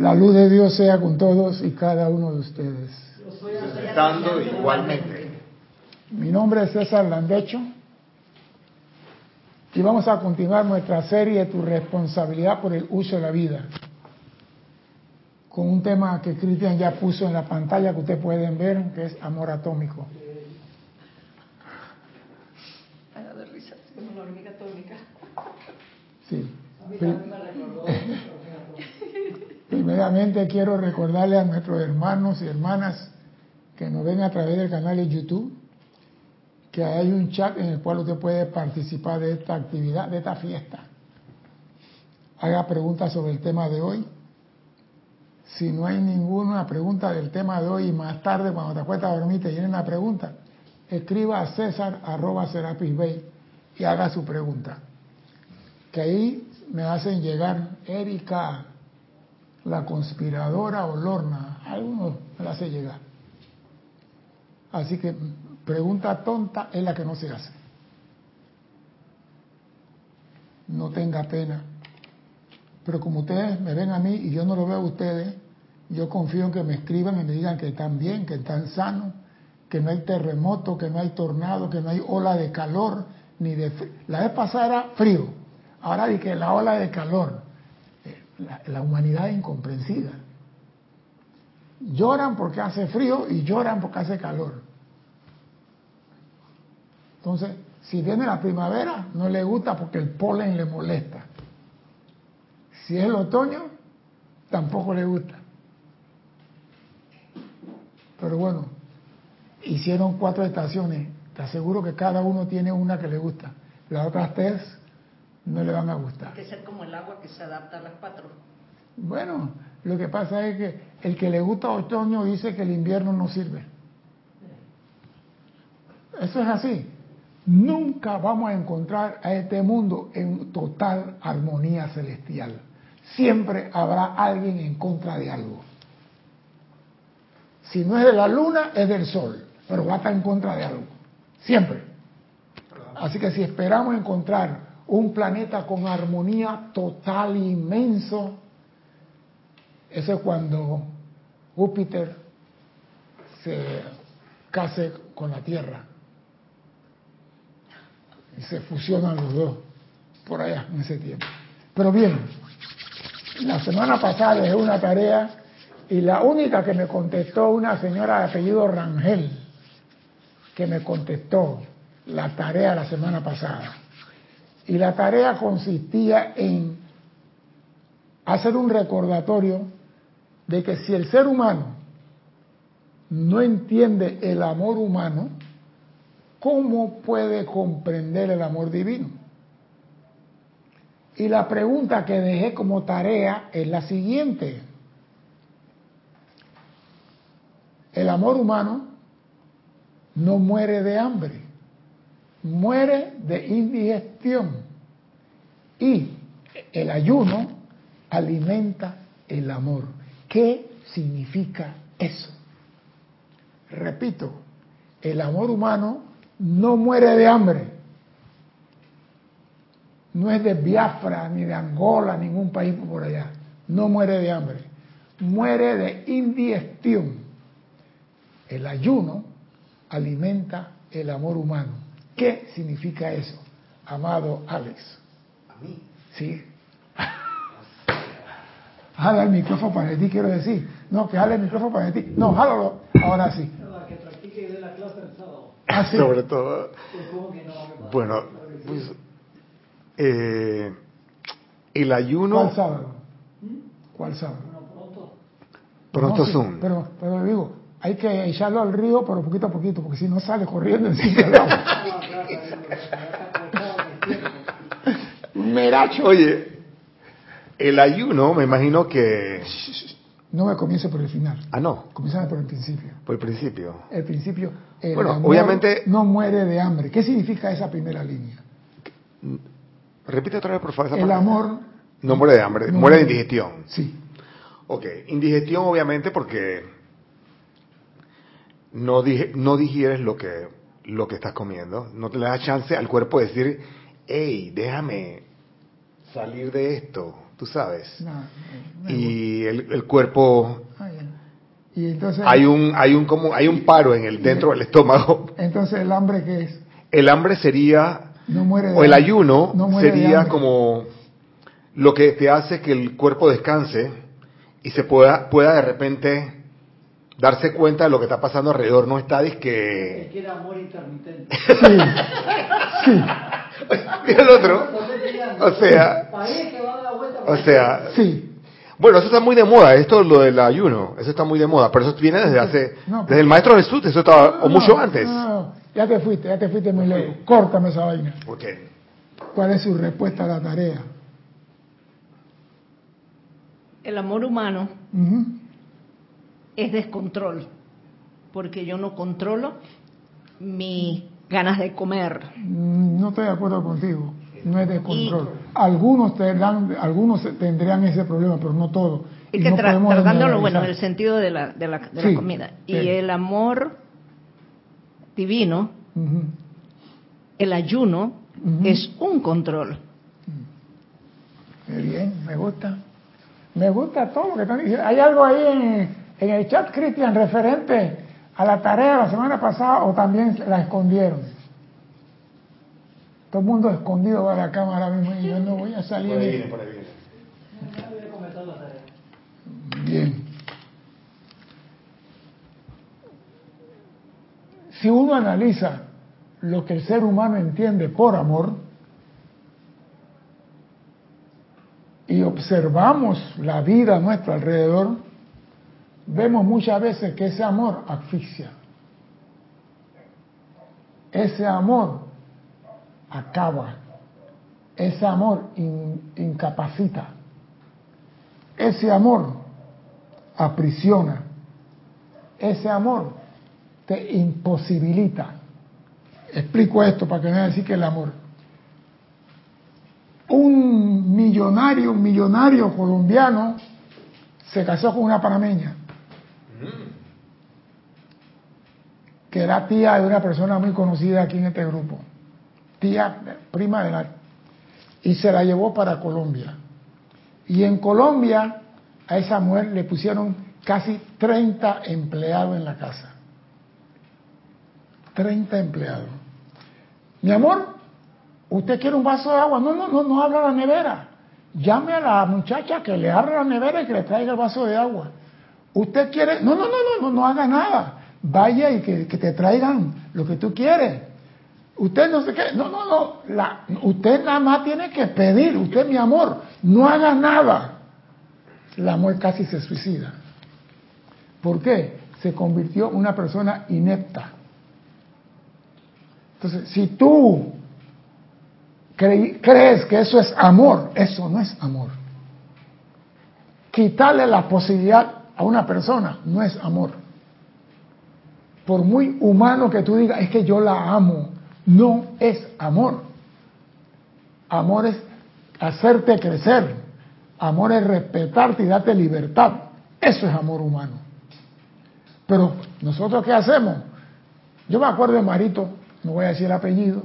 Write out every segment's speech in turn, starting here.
La luz de Dios sea con todos y cada uno de ustedes. Estando igualmente. Mi nombre es César Landecho y vamos a continuar nuestra serie Tu responsabilidad por el uso de la vida con un tema que Cristian ya puso en la pantalla que ustedes pueden ver, que es amor atómico. Sí. Primeramente quiero recordarle a nuestros hermanos y hermanas que nos ven a través del canal de YouTube que hay un chat en el cual usted puede participar de esta actividad, de esta fiesta. Haga preguntas sobre el tema de hoy. Si no hay ninguna pregunta del tema de hoy y más tarde cuando te acuestas a dormir te viene una pregunta, escriba a César arroba Serapis y haga su pregunta. Que ahí me hacen llegar Erika, la conspiradora o Lorna, algunos me la hace llegar. Así que pregunta tonta es la que no se hace. No tenga pena. Pero como ustedes me ven a mí y yo no lo veo a ustedes, yo confío en que me escriban y me digan que están bien, que están sanos, que no hay terremoto, que no hay tornado, que no hay ola de calor, ni de La vez pasada era frío, ahora di que la ola de calor. La, humanidad es incomprensida. Lloran porque hace frío y lloran porque hace calor. Entonces, si viene la primavera, no le gusta porque el polen le molesta. Si es el otoño, tampoco le gusta. Pero bueno, hicieron cuatro estaciones. Te aseguro que cada uno tiene una que le gusta. Las otras tres no le van a gustar. Hay que ser como el agua que se adapta a las cuatro. Bueno, lo que pasa es que el que le gusta otoño dice que el invierno no sirve. Eso es así. Nunca vamos a encontrar a este mundo en total armonía celestial. Siempre habrá alguien en contra de algo. Si no es de la luna, es del sol, pero va a estar en contra de algo. Siempre. Así que si esperamos encontrar un planeta con armonía total e inmenso, eso es cuando Júpiter se case con la Tierra y se fusionan los dos por allá en ese tiempo. Pero bien, la semana pasada dejé una tarea y la única que me contestó una señora de apellido Rangel, que me contestó la tarea la semana pasada. Y la tarea consistía en hacer un recordatorio de que si el ser humano no entiende el amor humano, ¿cómo puede comprender el amor divino? Y la pregunta que dejé como tarea es la siguiente. El amor humano no muere de hambre, muere de indigestión. Y el ayuno alimenta el amor. ¿Qué significa eso? Repito, el amor humano no muere de hambre. No es de Biafra, ni de Angola, ningún país por allá. No muere de hambre. Muere de indigestión. El ayuno alimenta el amor humano. ¿Qué significa eso, amado Alex? A mí. Sí. Jala el micrófono para ti, quiero decir. No, que jale el micrófono para ti. No, jálalo. Ahora sí. Que practique de la clase del sábado. Ah, sí. Sobre todo. ¿Cómo que no? Bueno, pues, eh, el ayuno. ¿Cuál sábado? ¿Cuál sábado? Bueno, pronto. Pronto No, sí, Zoom. Pero, pero digo, hay que echarlo al río, pero poquito a poquito, porque si no sale corriendo encima del agua. Meracho. Oye, el ayuno, me imagino que. No me comience por el final. Ah, no, Comienza por el principio. por el principio. El principio, el Bueno, amor obviamente- no muere de hambre. ¿Qué significa esa primera línea? Repite otra vez, por favor. esa El parte. amor, No muere de hambre, No muere de indigestión. sí. Ok, indigestión obviamente porque no, dije, no digieres lo que, lo que estás comiendo, no te le das chance al cuerpo de decir, hey, déjame salir de esto, tú sabes. No, no, no. Y el, el cuerpo ya. Y entonces, hay un hay un como hay un paro en el dentro del estómago. entonces el hambre que es, El hambre sería no muere de o el ayuno No sería como lo que te hace que el cuerpo descanse y se pueda pueda de repente darse cuenta de lo que está pasando alrededor. No está Es que que era amor intermitente. Sí, sí, mira el otro. O sea, Para ahí es que va a dar vuelta. o sea, sí. Bueno, eso está muy de moda, esto lo del ayuno, eso está muy de moda, pero eso viene desde hace, No, desde el maestro Jesús, eso estaba, o mucho no, antes. No, no, ya te fuiste, ya te fuiste muy lejos. Córtame esa vaina. Ok. ¿Cuál es su respuesta a la tarea? El amor humano Ujú. Es descontrol, porque yo no controlo mis ganas de comer. Mm, No estoy de acuerdo contigo. No es de control. Algunos tendrán, algunos tendrían ese problema, pero no todos. Es Y que no tra- tratándolo, bueno, en el sentido de la, de la, de Sí, la comida. Y sí. el amor divino, el ayuno, es un control. Qué bien, me gusta. Me gusta todo lo que están diciendo. Hay algo ahí en, en el chat, Cristian, referente a la tarea de la semana pasada o también la escondieron. Todo el mundo escondido va a la cámara ahora mismo y yo no voy a salir. Por ahí viene, por ahí viene. Bien. Si uno analiza lo que el ser humano entiende por amor y observamos la vida a nuestro alrededor, vemos muchas veces que ese amor asfixia. Ese amor acaba. Ese amor in- incapacita. Ese amor aprisiona. Ese amor te imposibilita. Explico esto para que no decir que el amor. Un millonario, un millonario colombiano se casó con una panameña que era tía de una persona muy conocida aquí en este grupo, tía, prima de la, y se la llevó para Colombia. Y en Colombia a esa mujer le pusieron casi 30 empleados en la casa. 30 empleados. Mi amor, ¿usted quiere un vaso de agua? No, no, no, no abra la nevera. Llame a la muchacha que le abra la nevera y que le traiga el vaso de agua. ¿Usted quiere? No, no, no, no, no, no haga nada. Vaya y que, que te traigan lo que tú quieres. Usted no sé qué, no, no, no, usted nada más tiene que pedir, usted mi amor, no haga nada. La mujer casi se suicida. ¿Por qué? Se convirtió en una persona inepta. Entonces, si tú cre- crees que eso es amor, eso no es amor. Quitarle la posibilidad a una persona no es amor. Por muy humano que tú digas, es que yo la amo, no es amor. Amor es hacerte crecer. Amor es respetarte y darte libertad. Eso es amor humano. Pero nosotros qué hacemos? Yo me acuerdo de Marito, no voy a decir el apellido,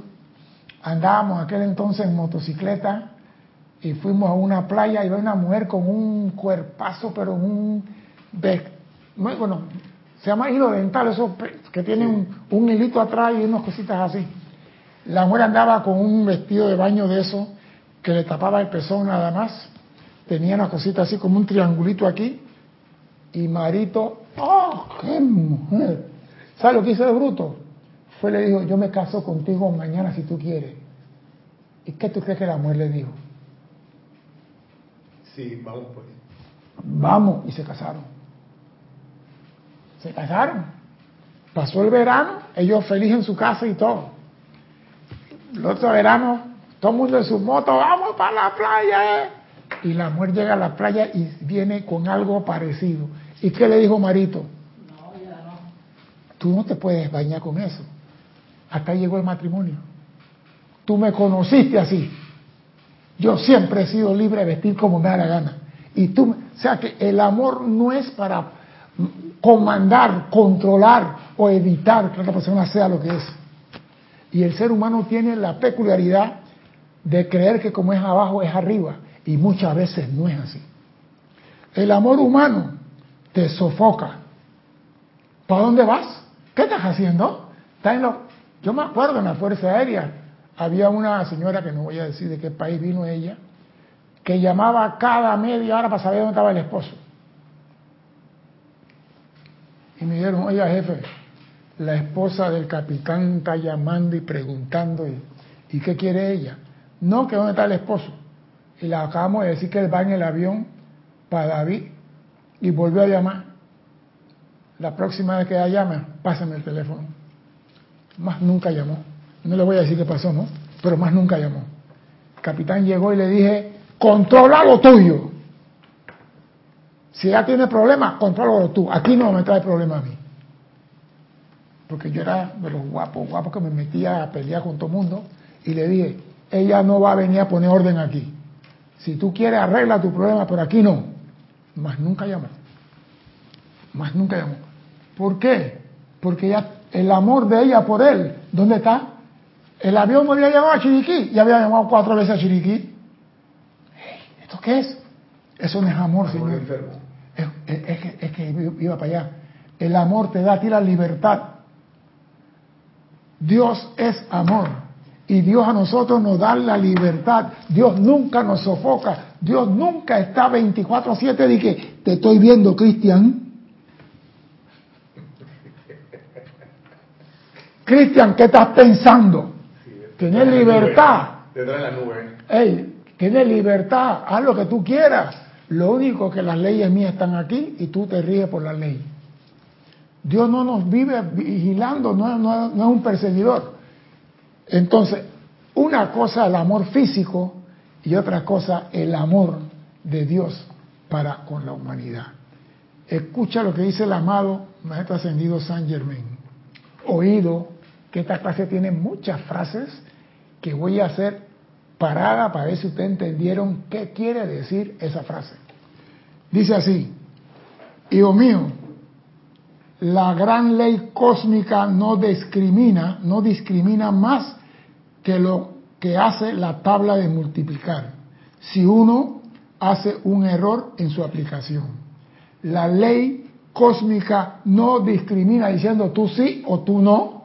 andábamos aquel entonces en motocicleta y fuimos a una playa y había una mujer con un cuerpazo, pero un... de- no, bueno, se llama hilo dental, esos que tienen un, un hilito atrás y unas cositas así. La mujer andaba con un vestido de baño de eso que le tapaba el pezón nada más. Tenía una cosita así como un triangulito aquí. Y Marito, ¡oh, qué mujer! ¿Sabes lo que hizo el bruto? Fue le dijo, yo me caso contigo mañana si tú quieres. ¿Y qué tú crees que la mujer le dijo? Sí, vamos pues. Vamos, y se casaron. Se. Pasó el verano, ellos felices en su casa y todo. El otro verano, todo el mundo en su moto, vamos para la playa. eh". Y la mujer llega a la playa y viene con algo parecido. ¿Y qué le dijo Marito? No, ya no. Tú no te puedes bañar con eso. Hasta ahí llegó el matrimonio. Tú me conociste así. Yo siempre he sido libre de vestir como me da la gana. Y tú, o sea que el amor no es para comandar, controlar o evitar que otra persona sea lo que es. Y el ser humano tiene la peculiaridad de creer que como es abajo es arriba. Y muchas veces no es así. El amor humano te sofoca. ¿Para dónde vas? ¿Qué estás haciendo? Estás en lo- Yo me acuerdo en la Fuerza Aérea, había una señora, que no voy a decir de qué país vino ella, que llamaba cada media hora para saber dónde estaba el esposo. Y me dijeron, oiga jefe, la esposa del capitán está llamando y preguntando, ¿y, ¿y qué quiere ella? No, que dónde está el esposo. Y le acabamos de decir que él va en el avión para David y volvió a llamar. La próxima vez que ella llame, pásame el teléfono. Más nunca llamó. No le voy a decir qué pasó, ¿no? Pero más nunca llamó. El capitán llegó y le dije, controla lo tuyo. Si ella tiene problemas, contrólalo tú. Aquí no me trae problema a mí. Porque yo era de los guapos, guapos que me metía a pelear con todo el mundo. Y le dije, ella no va a venir a poner orden aquí. Si tú quieres, arregla tu problema, pero aquí no. Más nunca llamó. Más nunca llamó. ¿Por qué? Porque ya el amor de ella por él, ¿dónde está? El avión me había llamado a Chiriquí y había llamado cuatro veces a Chiriquí. ¿Esto qué es? Eso no es amor, Amor señor. enfermo. Es, que, es que iba para allá. El amor te da a ti la libertad. Dios es amor. Y Dios a nosotros nos da la libertad. Dios nunca nos sofoca. Dios nunca está 24-7 de que te estoy viendo, Cristian. Cristian, ¿qué estás pensando? Tienes libertad. Detrás de la nube. Tienes libertad, haz lo que tú quieras. Lo único que las leyes mías están aquí y tú te ríes por la ley. Dios no nos vive vigilando, no, es un perseguidor. Entonces, una cosa el amor físico y otra cosa el amor de Dios para con la humanidad. Escucha lo que dice el amado Maestro Ascendido San Germain. Oído que esta clase tiene muchas frases que voy a hacer parada para ver si ustedes entendieron qué quiere decir esa frase. Dice así, hijo mío, la gran ley cósmica no discrimina, no discrimina más que lo que hace la tabla de multiplicar. Si uno hace un error en su aplicación. La ley cósmica no discrimina diciendo tú sí o tú no.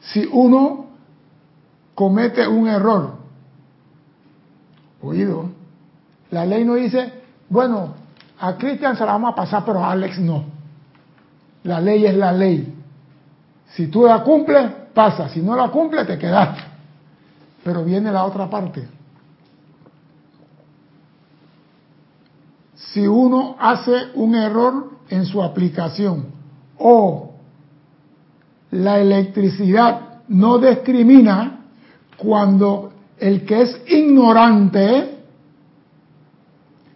Si uno comete un error, la ley no dice, bueno, a Cristian se la vamos a pasar, pero a Alex no. La ley es la ley. Si tú la cumples, pasa. Si no la cumples, te quedas. Pero viene la otra parte. Si uno hace un error en su aplicación o la electricidad no discrimina cuando el que es ignorante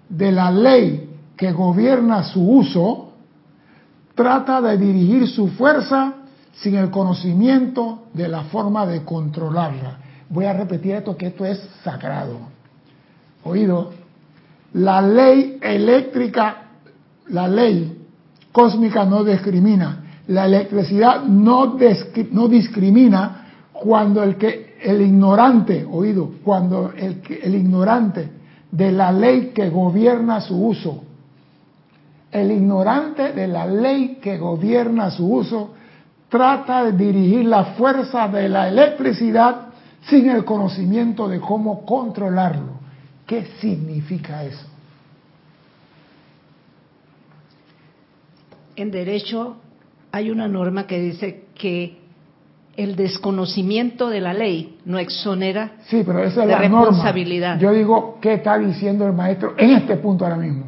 de la ley que gobierna su uso trata de dirigir su fuerza sin el conocimiento de la forma de controlarla. Voy a repetir esto que esto es sagrado. Oído, la ley eléctrica, la ley cósmica no discrimina. La electricidad no, no discrimina cuando el que el ignorante, oído, cuando el, el ignorante de la ley que gobierna su uso, el ignorante de la ley que gobierna su uso trata de dirigir la fuerza de la electricidad sin el conocimiento de cómo controlarlo. ¿Qué significa eso? En derecho hay una norma que dice que el desconocimiento de la ley no exonera Sí, pero esa es de la norma. responsabilidad. Yo digo, ¿qué está diciendo el maestro en este punto ahora mismo?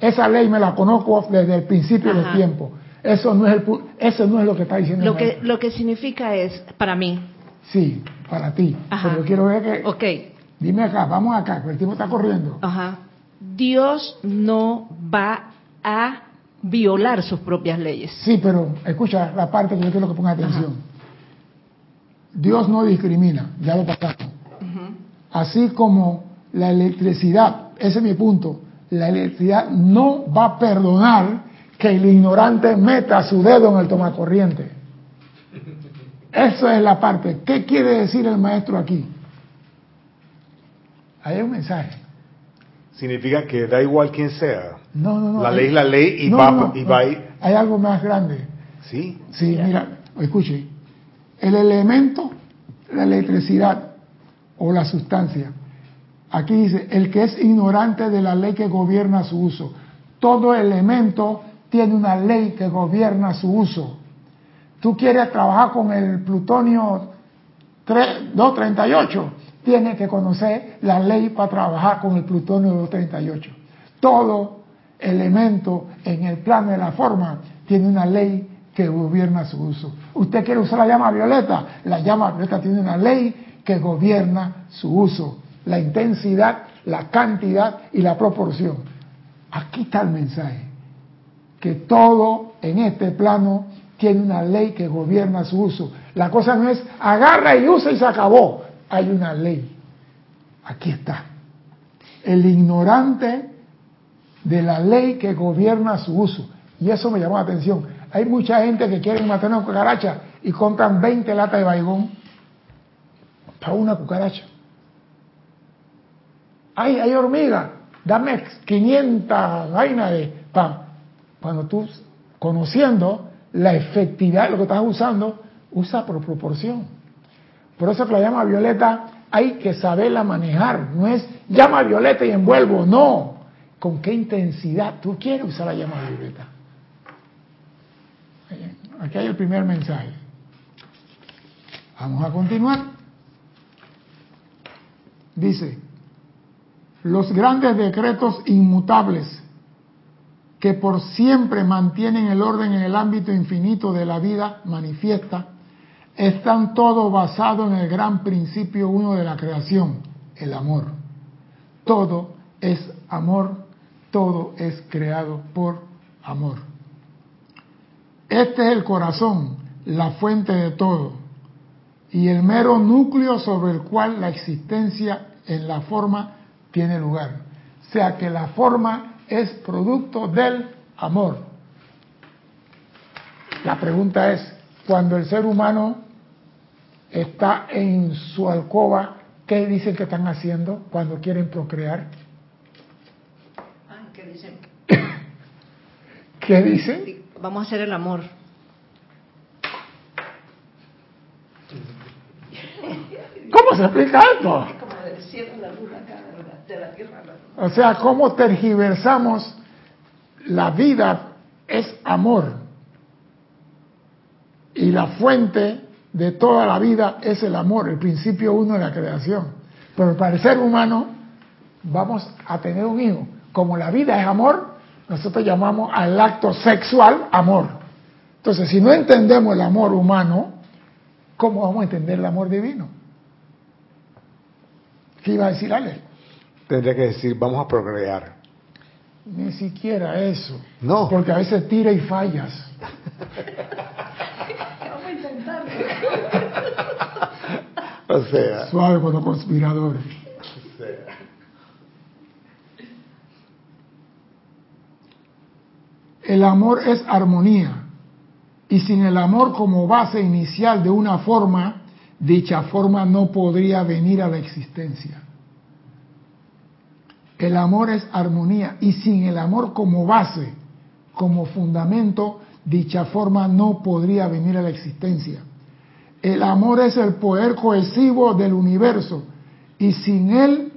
Esa ley me la conozco desde el principio del tiempo. Eso no es el eso no es lo que está diciendo Lo el que, maestro. lo que significa es, para mí, Sí, para ti. Ajá. Pero yo quiero ver que ok, dime acá, vamos acá, que el tiempo está corriendo. ajá, Dios no va a violar sus propias leyes. Sí, pero escucha la parte que yo quiero que ponga atención. Dios no discrimina, ya lo pasamos. Así como la electricidad, ese es mi punto, la electricidad no va a perdonar que el ignorante meta su dedo en el tomacorriente. Esa es la parte. ¿Qué quiere decir el maestro aquí? Hay un mensaje. significa que da igual quién sea. No, no, no. La hay- ley es la ley y No, va, no, no, y no. va y- Hay algo más grande. Sí. Sí, mira, escuche. El elemento, la electricidad o la sustancia. Aquí dice, el que es ignorante de la ley que gobierna su uso. Todo elemento tiene una ley que gobierna su uso. Tú quieres trabajar con el plutonio 3 238, tienes que conocer la ley para trabajar con el plutonio 238. Todo elemento en el plano de la forma tiene una ley que gobierna su uso. Usted quiere usar la llama violeta, la llama violeta tiene una ley que gobierna su uso, la intensidad, la cantidad y la proporción. Aquí está el mensaje, que todo en este plano tiene una ley que gobierna su uso. La cosa no es agarra y usa y se acabó. Hay una ley. Aquí está. El ignorante de la ley que gobierna su uso. Y eso me llamó la atención. Hay mucha gente que quiere matar una cucaracha y compran 20 latas de baigón para una cucaracha. Ay, hay hormiga, dame 500 vainas de pan. Cuando tú, conociendo la efectividad de lo que estás usando, usa por proporción. Por eso que la llama violeta hay que saberla manejar. No es llama violeta y envuelvo, no. ¿Con qué intensidad tú quieres usar la llama violeta? Aquí hay el primer mensaje. Vamos a continuar. Dice, los grandes decretos inmutables que por siempre mantienen el orden en el ámbito infinito de la vida manifiesta, están todos basados en el gran principio uno de la creación, el amor. Todo es amor, todo es creado por amor. Este es el corazón, la fuente de todo, y el mero núcleo sobre el cual la existencia en la forma tiene lugar. O sea que la forma es producto del amor. La pregunta es, cuando el ser humano está en su alcoba, ¿qué dicen que están haciendo cuando quieren procrear? Ah, ¿qué dicen? ¿Qué dicen? Vamos a hacer el amor. ¿Cómo se explica esto? Como del cielo la luna, acá, de la- tierra luna. O sea, cómo tergiversamos la vida es amor. Y la fuente de toda la vida es el amor, el principio uno de la creación. Pero para el ser humano vamos a tener un hijo. Como la vida es amor, nosotros llamamos al acto sexual amor. Entonces, si no entendemos el amor humano, ¿cómo vamos a entender el amor divino? ¿Qué iba a decir Ale? Tendría que decir, vamos a procrear. Ni siquiera eso. No. Porque a veces tira y fallas. Vamos a intentarlo. O sea, Suave con los conspiradores. El amor es armonía. Y sin el amor como base inicial de una forma, dicha forma no podría venir a la existencia. El amor es armonía y sin el amor como base, como fundamento, dicha forma no podría venir a la existencia. El amor es el poder cohesivo del universo y sin él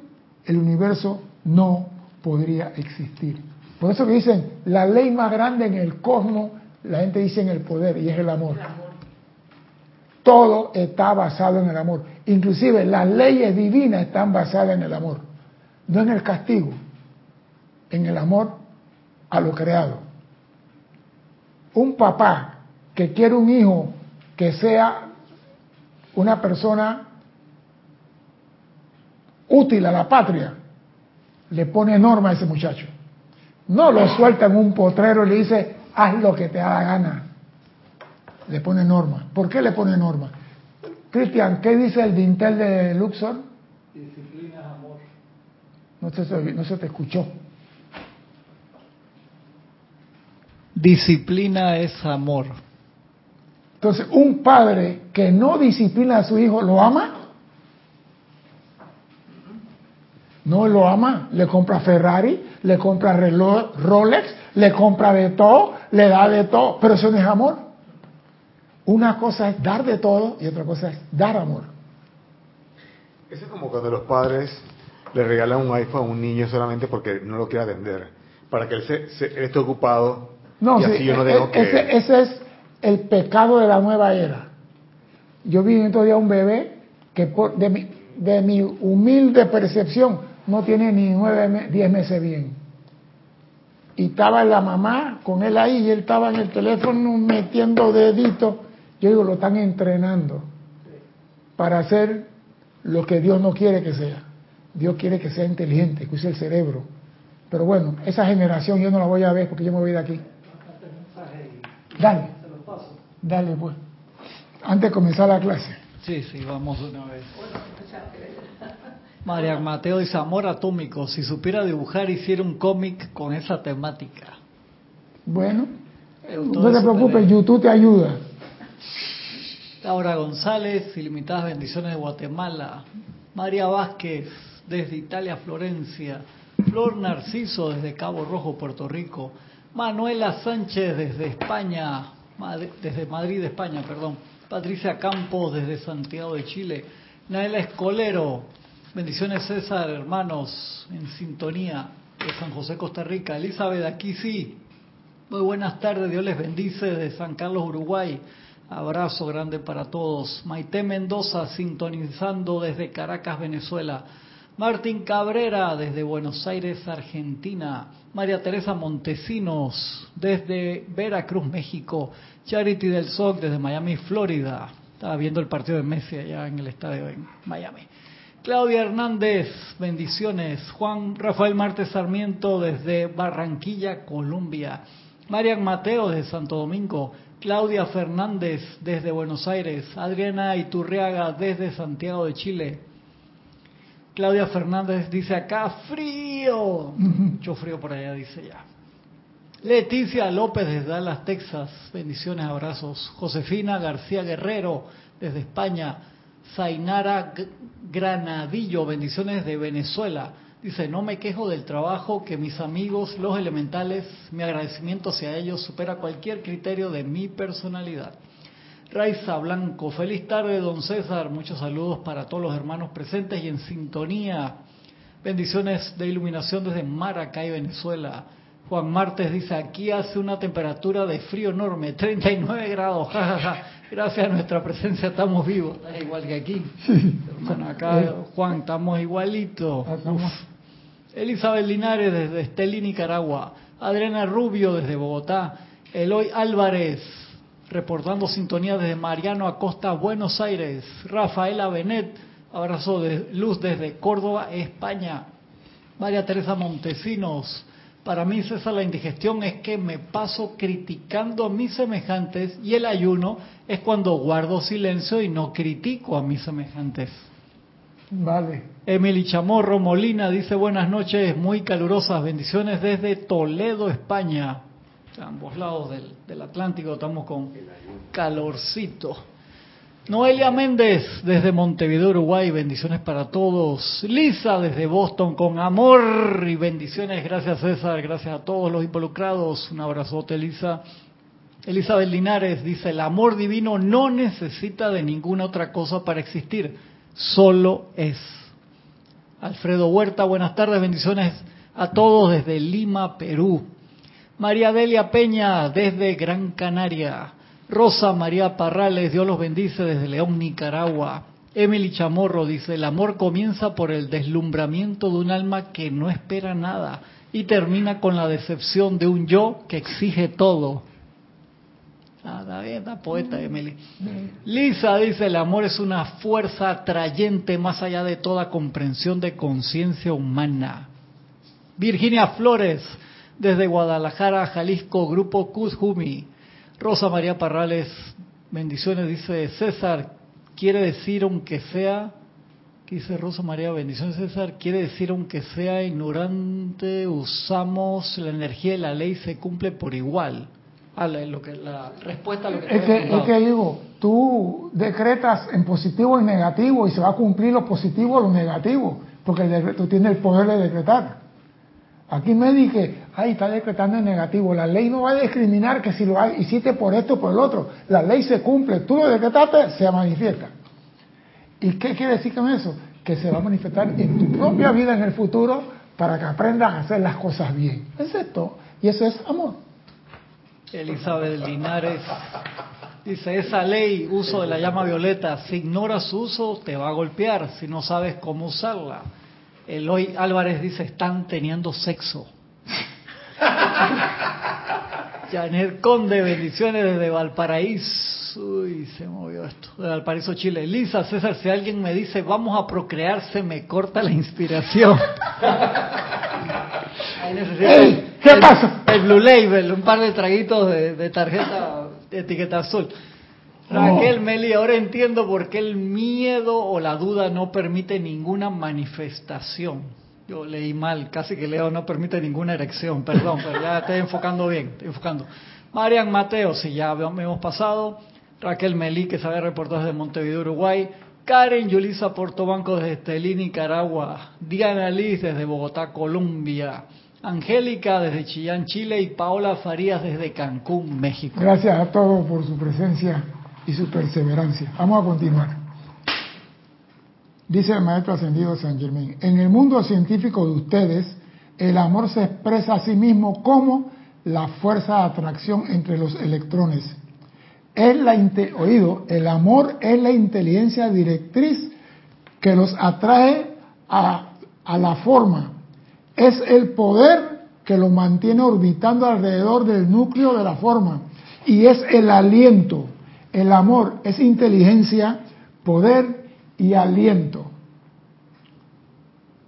el universo no podría existir. Por eso que dicen, la ley más grande en el cosmos, la gente dice en el poder y es el amor. Todo está basado en el amor. Inclusive las leyes divinas están basadas en el amor, no en el castigo, en el amor a lo creado. Un papá que quiere un hijo que sea una persona útil a la patria, le pone norma a ese muchacho. No lo suelta en un potrero y le dice, haz lo que te da la gana. Le pone norma. ¿Por qué le pone norma? Cristian, ¿qué dice el dintel de Luxor? Disciplina es amor. No se, no se te escuchó. Disciplina es amor. Entonces, un padre que no disciplina a su hijo, ¿lo ama? No lo ama, le compra Ferrari, le compra reloj, Rolex, le compra de todo, le da de todo, pero eso no es amor. Una cosa es dar de todo y otra cosa es dar amor. Eso es como cuando los padres le regalan un iPhone a un niño solamente porque no lo quiere atender, para que él, se, él esté ocupado No, y sí, así yo no tengo e- que... ese, ese es el pecado de la nueva era. Yo vi en día un bebé que por- de, mi, de mi humilde percepción no tiene ni nueve, diez meses bien. Y estaba la mamá con él ahí y él estaba en el teléfono metiendo deditos. Yo digo, lo están entrenando para hacer lo que Dios no quiere que sea. Dios quiere que sea inteligente, que use el cerebro. Pero bueno, esa generación yo no la voy a ver porque yo me voy de aquí. Dale. Dale, pues. Antes de comenzar la clase. Sí, sí, vamos de una vez. María Mateo dice, amor atómico, si supiera dibujar hiciera un cómic con esa temática. Bueno, no te preocupes. YouTube te ayuda. Laura González, ilimitadas bendiciones de Guatemala. María Vázquez, desde Italia, Florencia. Flor Narciso, desde Cabo Rojo, Puerto Rico. Manuela Sánchez, desde España, desde Madrid, España, perdón. Patricia Campos, desde Santiago de Chile. Naela Escolero, bendiciones César, hermanos, en sintonía de San José, Costa Rica. Elizabeth, aquí sí, muy buenas tardes, Dios les bendice de San Carlos, Uruguay. Abrazo grande para todos. Maite Mendoza sintonizando desde Caracas, Venezuela. Martín Cabrera desde Buenos Aires, Argentina. María Teresa Montesinos desde Veracruz, México. Charity del SOC desde Miami, Florida. Estaba viendo el partido de Messi allá en el estadio en Miami. Claudia Hernández, bendiciones. Juan Rafael Martes Sarmiento desde Barranquilla, Colombia. Marian Mateo desde Santo Domingo. Claudia Fernández desde Buenos Aires. Adriana Iturriaga desde Santiago de Chile. Claudia Fernández dice acá, frío. Mucho frío por allá, dice ya. Leticia López desde Dallas, Texas. Bendiciones, abrazos. Josefina García Guerrero desde España. Zainara Granadillo, bendiciones de Venezuela. Dice, no me quejo del trabajo que mis amigos, los elementales, mi agradecimiento hacia ellos supera cualquier criterio de mi personalidad. Raiza Blanco, feliz tarde, don César. Muchos saludos para todos los hermanos presentes y en sintonía. Bendiciones de iluminación desde Maracay, Venezuela. Juan Martes dice, aquí hace una temperatura de frío enorme, 39 grados. Gracias a nuestra presencia estamos vivos. Está igual que aquí. Hermano, acá, Juan, estamos igualitos. Estamos- Uf. Elizabeth Linares desde Estelí, Nicaragua. Adriana Rubio desde Bogotá. Eloy Álvarez reportando sintonía desde Mariano Acosta, Buenos Aires. Rafaela Benet, abrazo de luz desde Córdoba, España. María Teresa Montesinos. Para mí, César, la indigestión es que me paso criticando a mis semejantes y el ayuno es cuando guardo silencio y no critico a mis semejantes. Vale. Emily Chamorro Molina dice buenas noches, muy calurosas bendiciones desde Toledo, España. Ambos lados del, del Atlántico estamos con calorcito. Noelia Méndez desde Montevideo, Uruguay, bendiciones para todos. Lisa desde Boston con amor y bendiciones, gracias César, gracias a todos los involucrados. Un abrazote Lisa. Elizabeth Linares dice, el amor divino no necesita de ninguna otra cosa para existir, solo es. Alfredo Huerta, buenas tardes, bendiciones a todos desde Lima, Perú. María Delia Peña desde Gran Canaria. Rosa María Parrales, Dios los bendice desde León, Nicaragua. Emily Chamorro dice, el amor comienza por el deslumbramiento de un alma que no espera nada y termina con la decepción de un yo que exige todo. Ah, está bien, está poeta Emily. Lisa dice, el amor es una fuerza atrayente más allá de toda comprensión de conciencia humana. Virginia Flores, desde Guadalajara, Jalisco, Grupo Kuzhumi. Rosa María Parrales, bendiciones, dice César, quiere decir aunque sea, ¿qué dice Rosa María? Bendiciones César, quiere decir aunque sea ignorante, usamos la energía y la ley se cumple por igual. Ah, la, lo que, la respuesta a lo que Es que, es digo, tú decretas en positivo y negativo y se va a cumplir lo positivo o lo negativo. porque tú tienes el poder de decretar. Aquí me dije, ay, está decretando en negativo. La ley no va a discriminar que si lo hiciste por esto o por el otro. La ley se cumple. Tú lo decretaste, se manifiesta. ¿Y qué quiere decir con eso? Que se va a manifestar en tu propia vida en el futuro para que aprendas a hacer las cosas bien. Es esto. Y eso es amor. Elizabeth Linares dice, esa ley, uso de la llama violeta, si ignoras su uso, te va a golpear si no sabes cómo usarla. Eloy Álvarez dice, están teniendo sexo. Janet Conde, bendiciones desde Valparaíso. Uy, se movió esto. De Valparaíso, Chile. Lisa, César, si alguien me dice vamos a procrear, se me corta la inspiración. ¿Qué pasa? El Blue Label, un par de traguitos de, de tarjeta de etiqueta azul. Raquel Meli, ahora entiendo por qué el miedo o la duda no permite ninguna manifestación. Yo leí mal, casi que leo no permite ninguna erección, perdón, pero ya estoy enfocando bien, estoy enfocando. Marian Mateo, si ya hemos pasado. Raquel Meli, que sabe reportar desde Montevideo, Uruguay. Karen Yulisa Portobanco desde Estelí, Nicaragua. Diana Liz desde Bogotá, Colombia. Angélica desde Chillán, Chile. Y Paola Farías desde Cancún, México. Gracias a todos por su presencia y su perseverancia. Vamos a continuar. Dice el maestro ascendido San Germán, en el mundo científico de ustedes, el amor se expresa a sí mismo como la fuerza de atracción entre los electrones. Es la oído, el amor es la inteligencia directriz que los atrae a, a la forma. Es el poder que los mantiene orbitando alrededor del núcleo de la forma. Y es el aliento el amor es inteligencia, poder y aliento.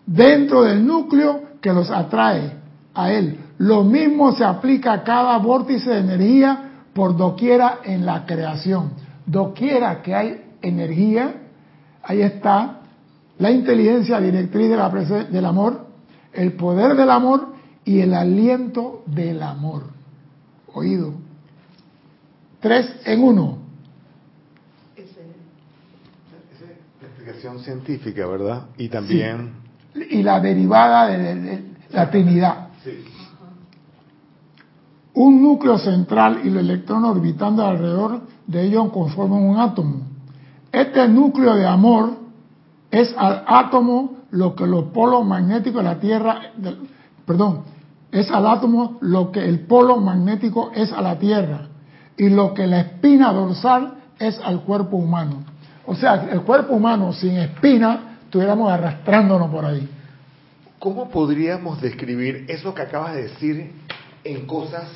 Dentro del núcleo que los atrae a él. Lo mismo se aplica a cada vórtice de energía por doquiera en la creación. Doquiera que hay energía, ahí está la inteligencia directriz de la del amor, el poder del amor y el aliento del amor. Oído. Tres en uno. Científica, ¿verdad? Y también... Y la derivada de, la Trinidad. Un núcleo central y los electrones orbitando alrededor de ellos conforman un átomo. Este núcleo de amor es al átomo lo que los polos magnéticos de la Tierra, perdón, es al átomo lo que el polo magnético es a la Tierra y lo que la espina dorsal es al cuerpo humano. O sea, el cuerpo humano sin espina, estuviéramos arrastrándonos por ahí. ¿Cómo podríamos describir eso que acabas de decir en cosas...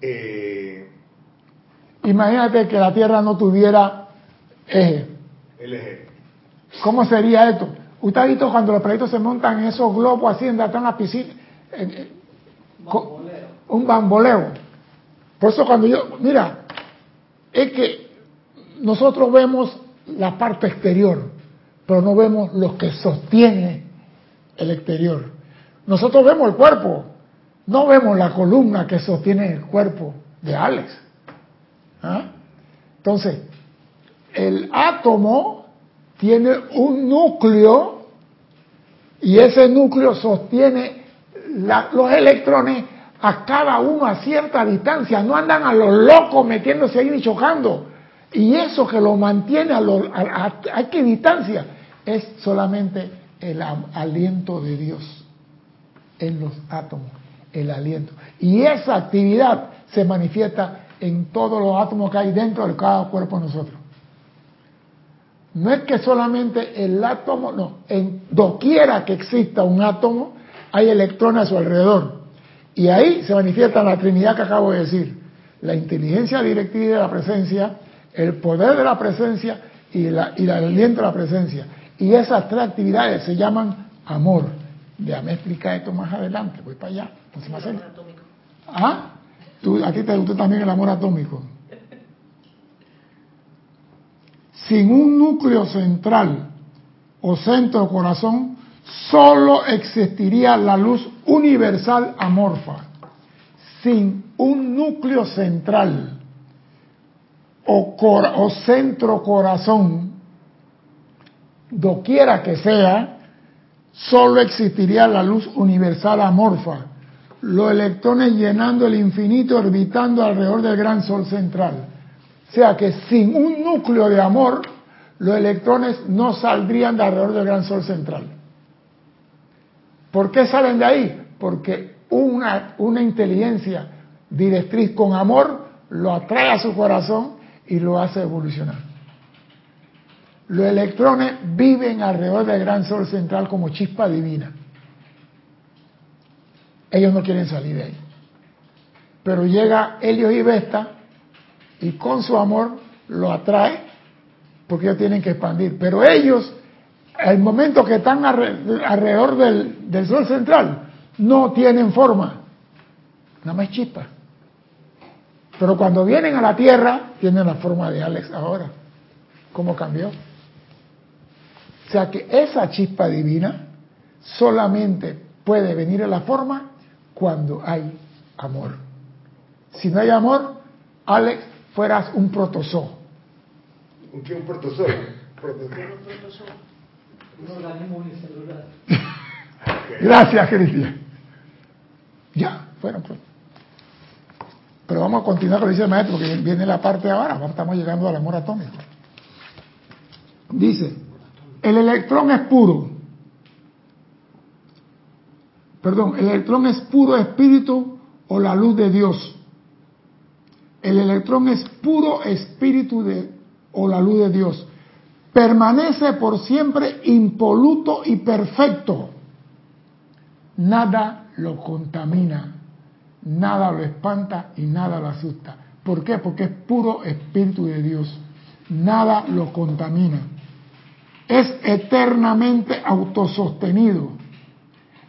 Eh... Imagínate que la Tierra no tuviera eje. El eje. ¿Cómo sería esto? Usted ha visto cuando los proyectos se montan en esos globos así en la piscina. un bamboleo. Por eso cuando yo, mira, es que nosotros vemos la parte exterior, pero no vemos lo que sostiene el exterior. Nosotros vemos el cuerpo, no vemos la columna que sostiene el cuerpo de Alex. ¿Ah? Entonces, el átomo tiene un núcleo y ese núcleo sostiene los electrones a cada uno a cierta distancia, no andan a los locos metiéndose ahí ni chocando. Y eso que lo mantiene a, a, qué distancia es solamente el aliento de Dios en los átomos, el aliento. Y esa actividad se manifiesta en todos los átomos que hay dentro de cada cuerpo de nosotros. No es que solamente el átomo, no, en doquiera que exista un átomo, hay electrones a su alrededor. Y ahí se manifiesta la Trinidad que acabo de decir. La inteligencia directiva de la presencia, el poder de la presencia y, la, y el aliento de la presencia. Y esas tres actividades se llaman amor. Déjame explicar esto más adelante, voy para allá. amor atómico. ¿Ah? ¿Tú, a ti te gustó también el amor atómico. Sin un núcleo central o centro corazón, solo existiría la luz universal amorfa. Sin un núcleo central o, centro corazón, doquiera que sea, solo existiría la luz universal amorfa, los electrones llenando el infinito orbitando alrededor del gran sol central. O sea que sin un núcleo de amor, los electrones no saldrían de alrededor del gran sol central. ¿Por qué salen de ahí? Porque una, una inteligencia directriz con amor lo atrae a su corazón y lo hace evolucionar. Los electrones viven alrededor del gran sol central como chispa divina. Ellos no quieren salir de ahí. Pero llega Helios y Vesta y con su amor lo atrae porque ellos tienen que expandir. Pero ellos, el momento que están alrededor del, del sol central, no tienen forma. Nada más chispa. Pero cuando vienen a la Tierra, tienen la forma de Alex ahora. ¿Cómo cambió? O sea que esa chispa divina solamente puede venir a la forma cuando hay amor. Si no hay amor, Alex, fueras un protozoo. ¿Un qué? ¿Un protozoo? Gracias, Cristian. Ya, fueron. Pues. Pero vamos a continuar con lo dice el maestro, porque viene la parte ahora, estamos llegando al amor atómico. Dice, el electrón es puro. Perdón, el electrón es puro espíritu o la luz de Dios. El electrón es puro espíritu de, o la luz de Dios. Permanece por siempre impoluto y perfecto. Nada lo contamina nada lo espanta y nada lo asusta. ¿Por qué? Porque es puro espíritu de Dios. Nada lo contamina. Es eternamente autosostenido.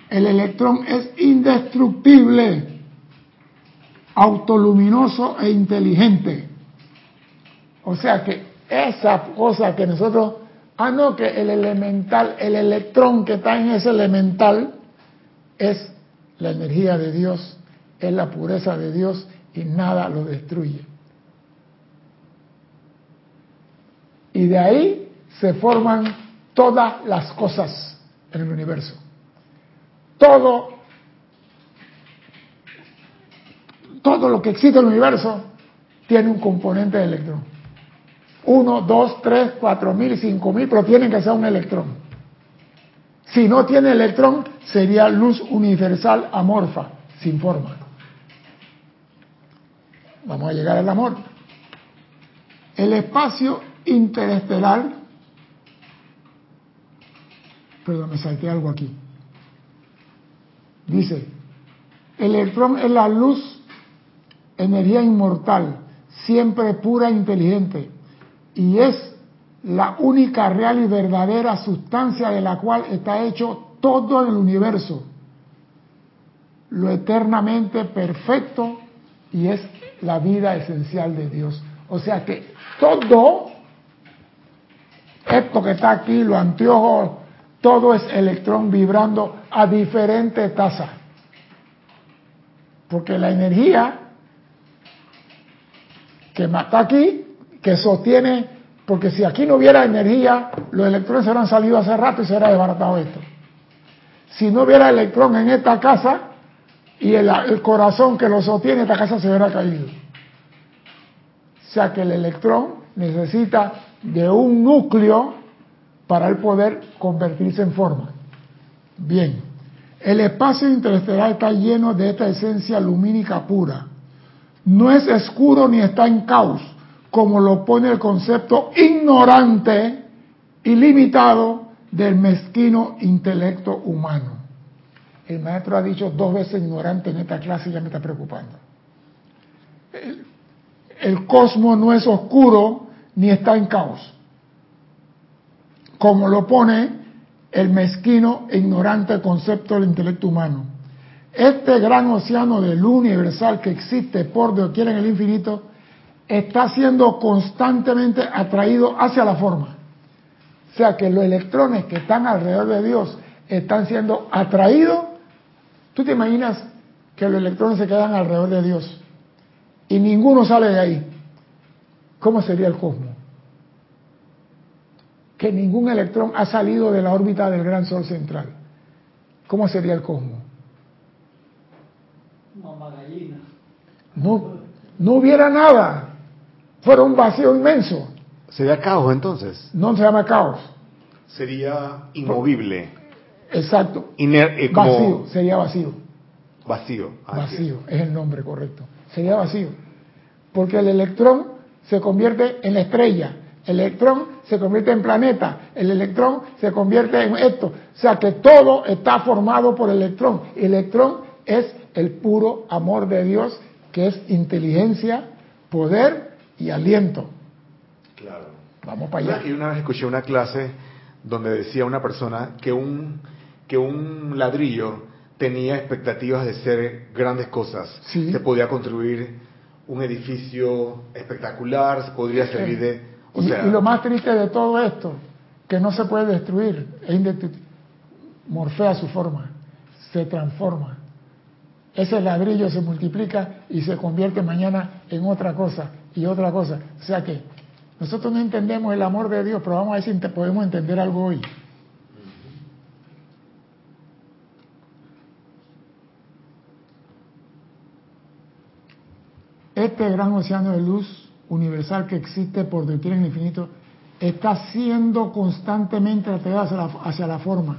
El electrón es indestructible, autoluminoso e inteligente. O sea que esa cosa que nosotros, ah no, que el elemental, el electrón que está en ese elemental es la energía de Dios es la pureza de Dios y nada lo destruye. Y de ahí se forman todas las cosas en el universo. Todo, todo lo que existe en el universo tiene un componente de electrón. Uno, dos, tres, cuatro mil, cinco mil, pero tienen que ser un electrón. Si no tiene electrón, sería luz universal amorfa, sin forma. Vamos a llegar al amor. El espacio interestelar, perdón, me salté algo aquí. Dice, el electrón es la luz, energía inmortal, siempre pura e inteligente, y es la única real y verdadera sustancia de la cual está hecho todo el universo, lo eternamente perfecto y es la vida esencial de Dios. O sea que todo esto que está aquí, los anteojos, todo es electrón vibrando a diferentes tasas. Porque la energía que está aquí, que sostiene, porque si aquí no hubiera energía, los electrones se hubieran salido hace rato y se hubiera desbaratado esto. Si no hubiera electrón en esta casa, y el, corazón que lo sostiene, esta casa se hubiera caído. O sea que el electrón necesita de un núcleo para el poder convertirse en forma. Bien, el espacio interestelar está lleno de esta esencia lumínica pura. No es oscuro ni está en caos, como lo pone el concepto ignorante y limitado del mezquino intelecto humano. El maestro ha dicho dos veces ignorante en esta clase y ya me está preocupando. El, cosmos no es oscuro ni está en caos, como lo pone el mezquino e ignorante concepto del intelecto humano. Este gran océano de luz universal que existe por doquier en el infinito está siendo constantemente atraído hacia la forma. O sea que los electrones que están alrededor de Dios están siendo atraídos ¿Tú te imaginas que los electrones se quedan alrededor de Dios y ninguno sale de ahí? ¿Cómo sería el cosmos? Que ningún electrón ha salido de la órbita del gran sol central. ¿cómo sería el cosmos? Mamá gallina. No, no hubiera nada. Fuera un vacío inmenso. ¿Sería caos entonces? No se llama caos. Sería inmovible. Exacto. Iner- eh, como- Vacío, sería vacío. Vacío. Ah, Vacío, es el nombre correcto. Sería vacío. Porque el electrón se convierte en la estrella, el electrón se convierte en planeta, el electrón se convierte en esto. O sea que todo está formado por el electrón. El electrón es el puro amor de Dios, que es inteligencia, poder y aliento. Claro. Vamos para ¿Sabes allá. que una vez escuché una clase donde decía una persona que un, que un ladrillo tenía expectativas de ser grandes cosas. Sí. Se podía construir un edificio espectacular, se podría servir de... O y, sea, y lo más triste de todo esto, que no se puede destruir, es. Morfea su forma, se transforma. Ese ladrillo se multiplica y se convierte mañana en otra cosa y otra cosa. O sea que nosotros no entendemos el amor de Dios, pero vamos a ver si podemos entender algo hoy. Este gran océano de luz universal que existe por doquier en el infinito está siendo constantemente atraído hacia la, hacia la forma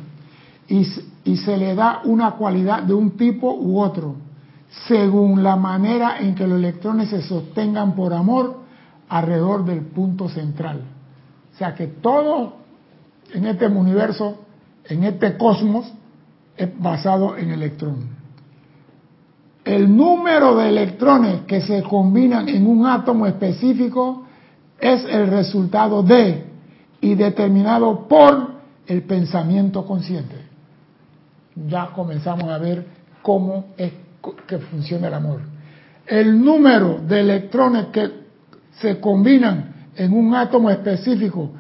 y, y se le da una cualidad de un tipo u otro según la manera en que los electrones se sostengan por amor alrededor del punto central. O sea que todo en este universo, en este cosmos, es basado en electrón. El número de electrones que se combinan en un átomo específico es el resultado de y determinado por el pensamiento consciente. Ya comenzamos a ver cómo es que funciona el amor. El número de electrones que se combinan en un átomo específico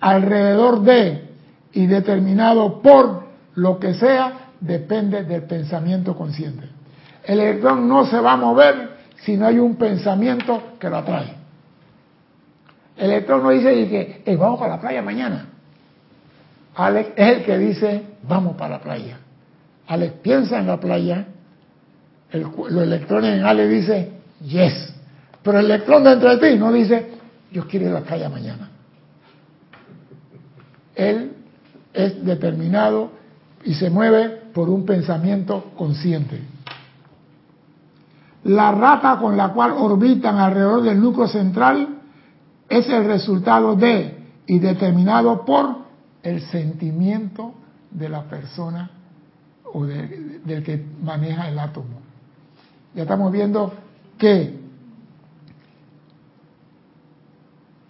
alrededor de y determinado por lo que sea depende del pensamiento consciente. El electrón no se va a mover si no hay un pensamiento que lo atrae. El electrón no dice que "Ey, vamos para la playa mañana. Alex es el que dice vamos para la playa. Alex piensa en la playa, el los electrones en Alex dice yes, pero el electrón dentro de ti no dice yo quiero ir a la playa mañana. Él es determinado y se mueve por un pensamiento consciente. La rata con la cual orbitan alrededor del núcleo central es el resultado de y determinado por el sentimiento de la persona o de- del que maneja el átomo. Ya estamos viendo que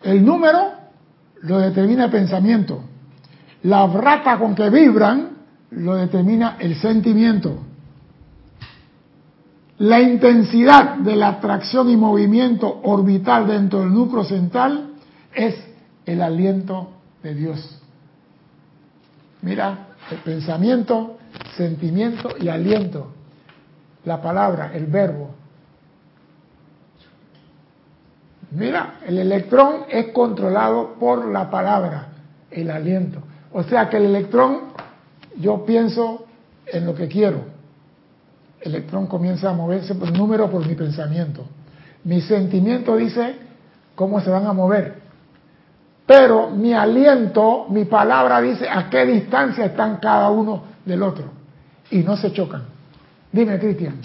el número lo determina el pensamiento, la rata con que vibran lo determina el sentimiento. La intensidad de la atracción y movimiento orbital dentro del núcleo central es el aliento de Dios. Mira, el pensamiento, sentimiento y aliento. La palabra, el verbo. Mira, el electrón es controlado por la palabra, el aliento. O sea que el electrón, yo pienso en lo que quiero. El electrón comienza a moverse por número por mi pensamiento. Mi sentimiento dice cómo se van a mover. Pero mi aliento, mi palabra dice a qué distancia están cada uno del otro. Y no se chocan. Dime, Cristian.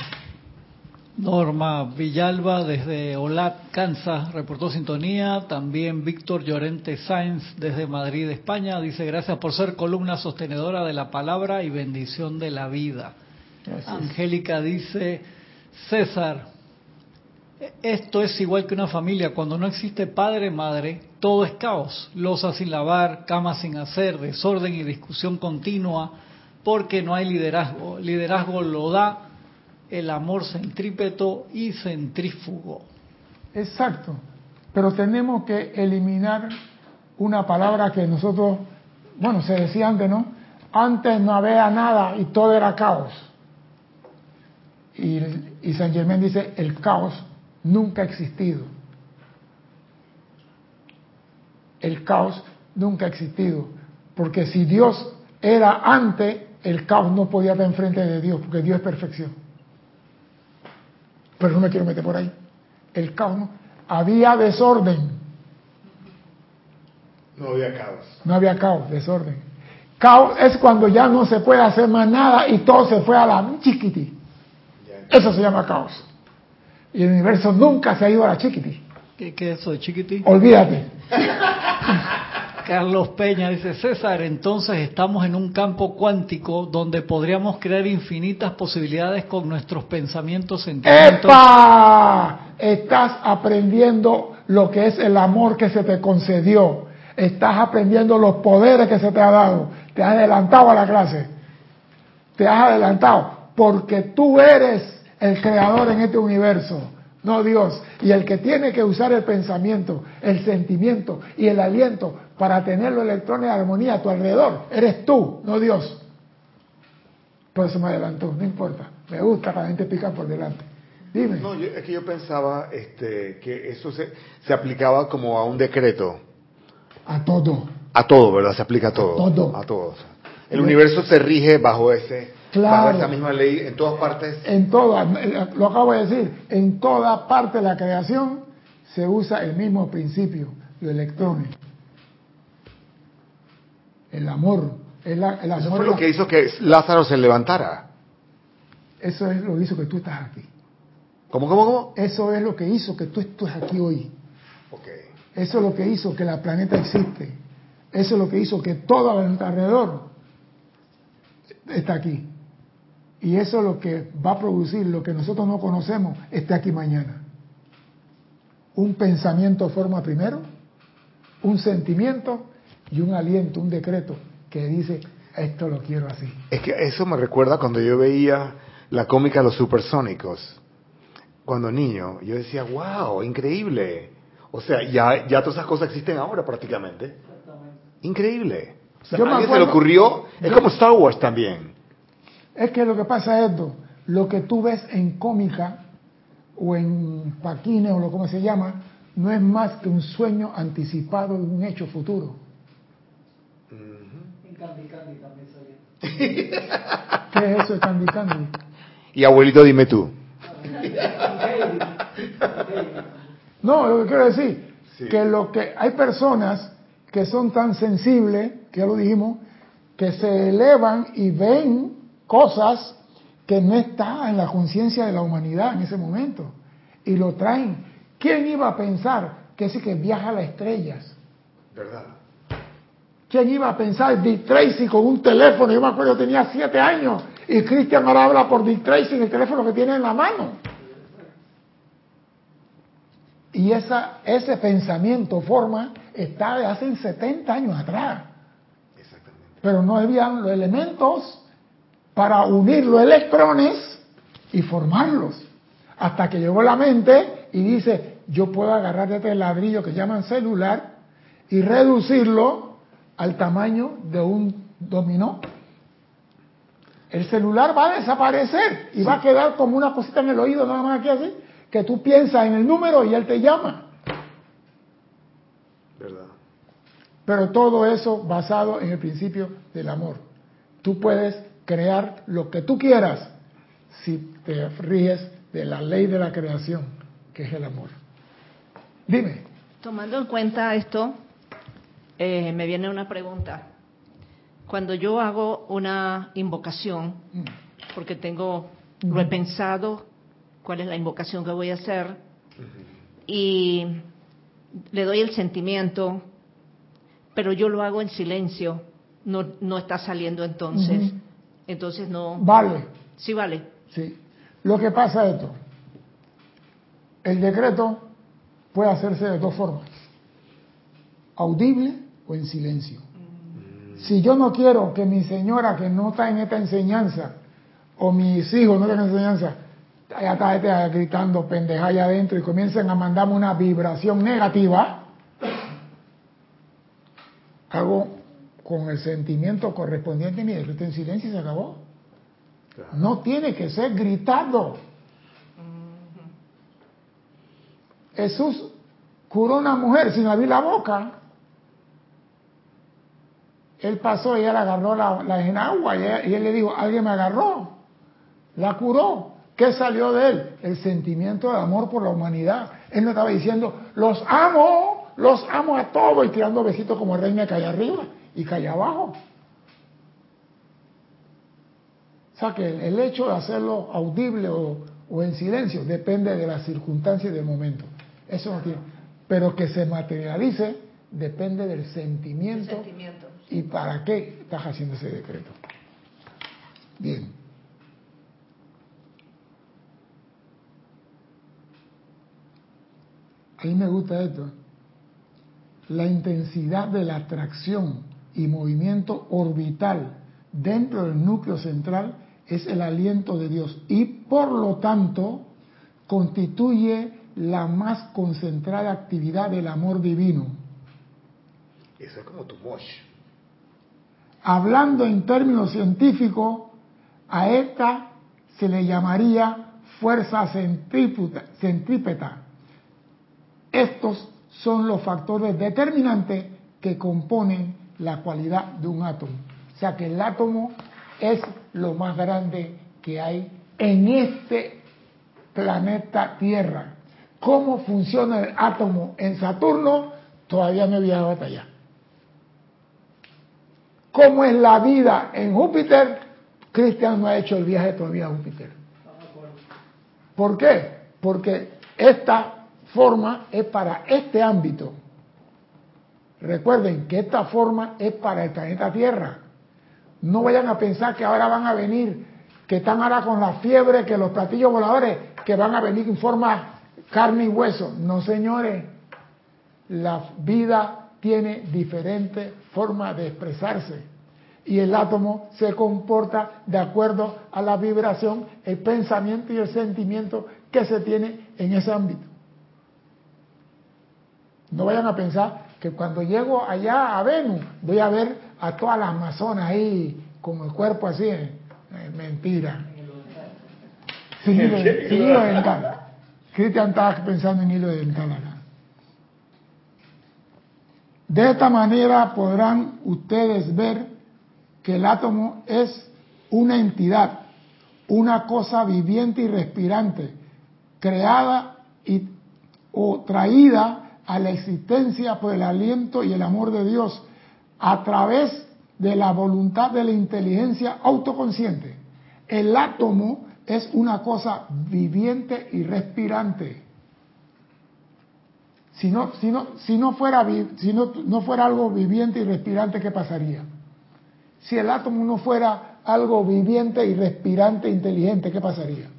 Norma Villalba desde Olat, Kansas, reportó sintonía. También Víctor Llorente Sáenz desde Madrid, España, dice gracias por ser columna sostenedora de la palabra y bendición de la vida. Gracias. Angélica dice, César, esto es igual que una familia, cuando no existe padre, madre, todo es caos, losa sin lavar, cama sin hacer, desorden y discusión continua, porque no hay liderazgo. Liderazgo lo da el amor centrípeto y centrífugo. Exacto. Pero tenemos que eliminar una palabra que nosotros, bueno, se decía antes, ¿no? Antes no había nada y todo era caos. Y, y San Germán dice, el caos nunca ha existido. El caos nunca ha existido. Porque si Dios era antes, el caos no podía estar enfrente de Dios, porque Dios es perfección. Pero no me quiero meter por ahí. El caos no. Había desorden. No había caos. No había caos, desorden. Caos es cuando ya no se puede hacer más nada y todo se fue a la chiquiti. Eso se llama caos. Y el universo nunca se ha ido a la chiquiti. ¿Qué, qué es eso de chiquití? Olvídate. Carlos Peña dice, César, entonces estamos en un campo cuántico donde podríamos crear infinitas posibilidades con nuestros pensamientos, sentimientos. ¡Epa! Estás aprendiendo lo que es el amor que se te concedió. Estás aprendiendo los poderes que se te ha dado. Te has adelantado a la clase. Te has adelantado. Porque tú eres el creador en este universo, no Dios. Y el que tiene que usar el pensamiento, el sentimiento y el aliento para tener los electrones de armonía a tu alrededor, eres tú, no Dios. Por eso me adelantó, no importa. Me gusta la gente pica por delante. Dime. No, yo- es que yo pensaba este, que eso se, se aplicaba como a un decreto. A todo. A todo, ¿verdad? Se aplica a todo. todo. A todo. o sea, El universo se rige bajo ese, Claro. bajo esa misma ley en todas partes. En toda, lo acabo de decir, en toda parte de la creación se usa el mismo principio, los electrones. El amor. El, el amor Eso fue lo que hizo que Lázaro se levantara. eso es lo que hizo que tú estás aquí. ¿Cómo, cómo, cómo? Eso es lo que hizo que tú estés aquí hoy. Ok. Eso es lo que hizo que la planeta existe. Eso es lo que hizo que todo a nuestro alrededor está aquí. Y eso es lo que va a producir lo que nosotros no conocemos, esté aquí mañana. Un pensamiento forma primero, un sentimiento y un aliento, un decreto que dice, esto lo quiero así. Es que eso me recuerda cuando yo veía la cómica Los Supersónicos. Cuando niño, yo decía, wow, increíble. O sea, ya, ya todas esas cosas existen ahora prácticamente. Increíble. O sea, Yo me a alguien se le ocurrió, es yo- como Star Wars también. Es que lo que pasa es esto, lo que tú ves en cómica o en paquines o lo como se llama, no es más que un sueño anticipado de un hecho futuro. En Candy Candy también salía. ¿Qué es eso de Candy Candy? Y abuelito, dime tú. No, lo que quiero decir, Sí. que lo que hay personas que son tan sensibles, que ya lo dijimos, que se elevan y ven cosas que no están en la conciencia de la humanidad en ese momento y lo traen. ¿Quién iba a pensar que sí que viaja a las estrellas? ¿Verdad? ¿Quién iba a pensar Dick Tracy con un teléfono? Yo me acuerdo, tenía siete años y Cristian ahora habla por Dick Tracy en el teléfono que tiene en la mano. Y esa, ese pensamiento, forma, está de hace 70 años atrás. Exactamente. Pero no habían los elementos para unir los electrones y formarlos. Hasta que llegó la mente y dice, yo puedo agarrar este ladrillo que llaman celular y reducirlo al tamaño de un dominó. El celular va a desaparecer y va a quedar como una cosita en el oído, nada más aquí así, que tú piensas en el número y él te llama. ¿Verdad? Pero todo eso basado en el principio del amor. Tú puedes crear lo que tú quieras si te ríes de la ley de la creación, que es el amor. Dime. Tomando en cuenta esto, eh, me viene una pregunta. Cuando yo hago una invocación, porque tengo, lo he pensado, cuál es la invocación que voy a hacer, y le doy el sentimiento, pero yo lo hago en silencio, no, no está saliendo entonces. Entonces no. Vale, Sí, vale. sí. Lo que pasa es esto. El decreto puede hacerse de dos formas. Audible o en silencio. Si yo no quiero que mi señora que no está en esta enseñanza o mis hijos no están en enseñanza, allá está este gritando pendeja allá adentro y comiencen a mandarme una vibración negativa, hago con el sentimiento correspondiente mi decreto en silencio y se acabó. No tiene que ser gritado. Jesús curó a una mujer sin abrir la boca. él pasó y él agarró la, la enagua y él, y él le dijo, alguien me agarró, la curó. ¿Qué salió de él? El sentimiento de amor por la humanidad. Él no estaba diciendo, los amo, los amo a todos y tirando besitos como reina que allá arriba y allá abajo. O sea que el hecho de hacerlo audible o, o en silencio depende de las circunstancias y del momento. Eso no tiene. Pero que se materialice depende del sentimiento. Sentimiento. ¿Y para qué estás haciendo ese decreto? Bien. A mí me gusta esto. La intensidad de la atracción y movimiento orbital dentro del núcleo central es el aliento de Dios y por lo tanto constituye la más concentrada actividad del amor divino. Eso es como tu mosh. Hablando en términos científicos, a esta se le llamaría fuerza centrípeta. centrípeta. Estos son los factores determinantes que componen la cualidad de un átomo. O sea que el átomo es lo más grande que hay en este planeta Tierra. ¿Cómo funciona el átomo en Saturno? Todavía no he viajado hasta allá. ¿Cómo es la vida en Júpiter? Cristian no ha hecho el viaje todavía a Júpiter. ¿Por qué? Porque esta forma es para este ámbito. Recuerden que esta forma es para el planeta Tierra. No vayan a pensar que ahora van a venir, que están ahora con la fiebre, que los platillos voladores, que van a venir en forma carne y hueso. No, señores. La vida tiene diferentes formas de expresarse. Y el átomo se comporta de acuerdo a la vibración, el pensamiento y el sentimiento que se tiene en ese ámbito. No vayan a pensar que cuando llego allá a Venus voy a ver a todas las amazonas ahí con el cuerpo así. Eh, mentira. Sin hilo, sin hilo dental. Cristian estaba pensando en hilo dental acá. De esta manera podrán ustedes ver que el átomo es una entidad, una cosa viviente y respirante, creada y, o traída a la existencia por el aliento y el amor de Dios a través de la voluntad de la inteligencia autoconsciente. El átomo es una cosa viviente y respirante. Si no, si no, si no, fuera, si no, no fuera algo viviente y respirante, ¿qué pasaría? Si el átomo no fuera algo viviente y respirante, inteligente, ¿qué pasaría?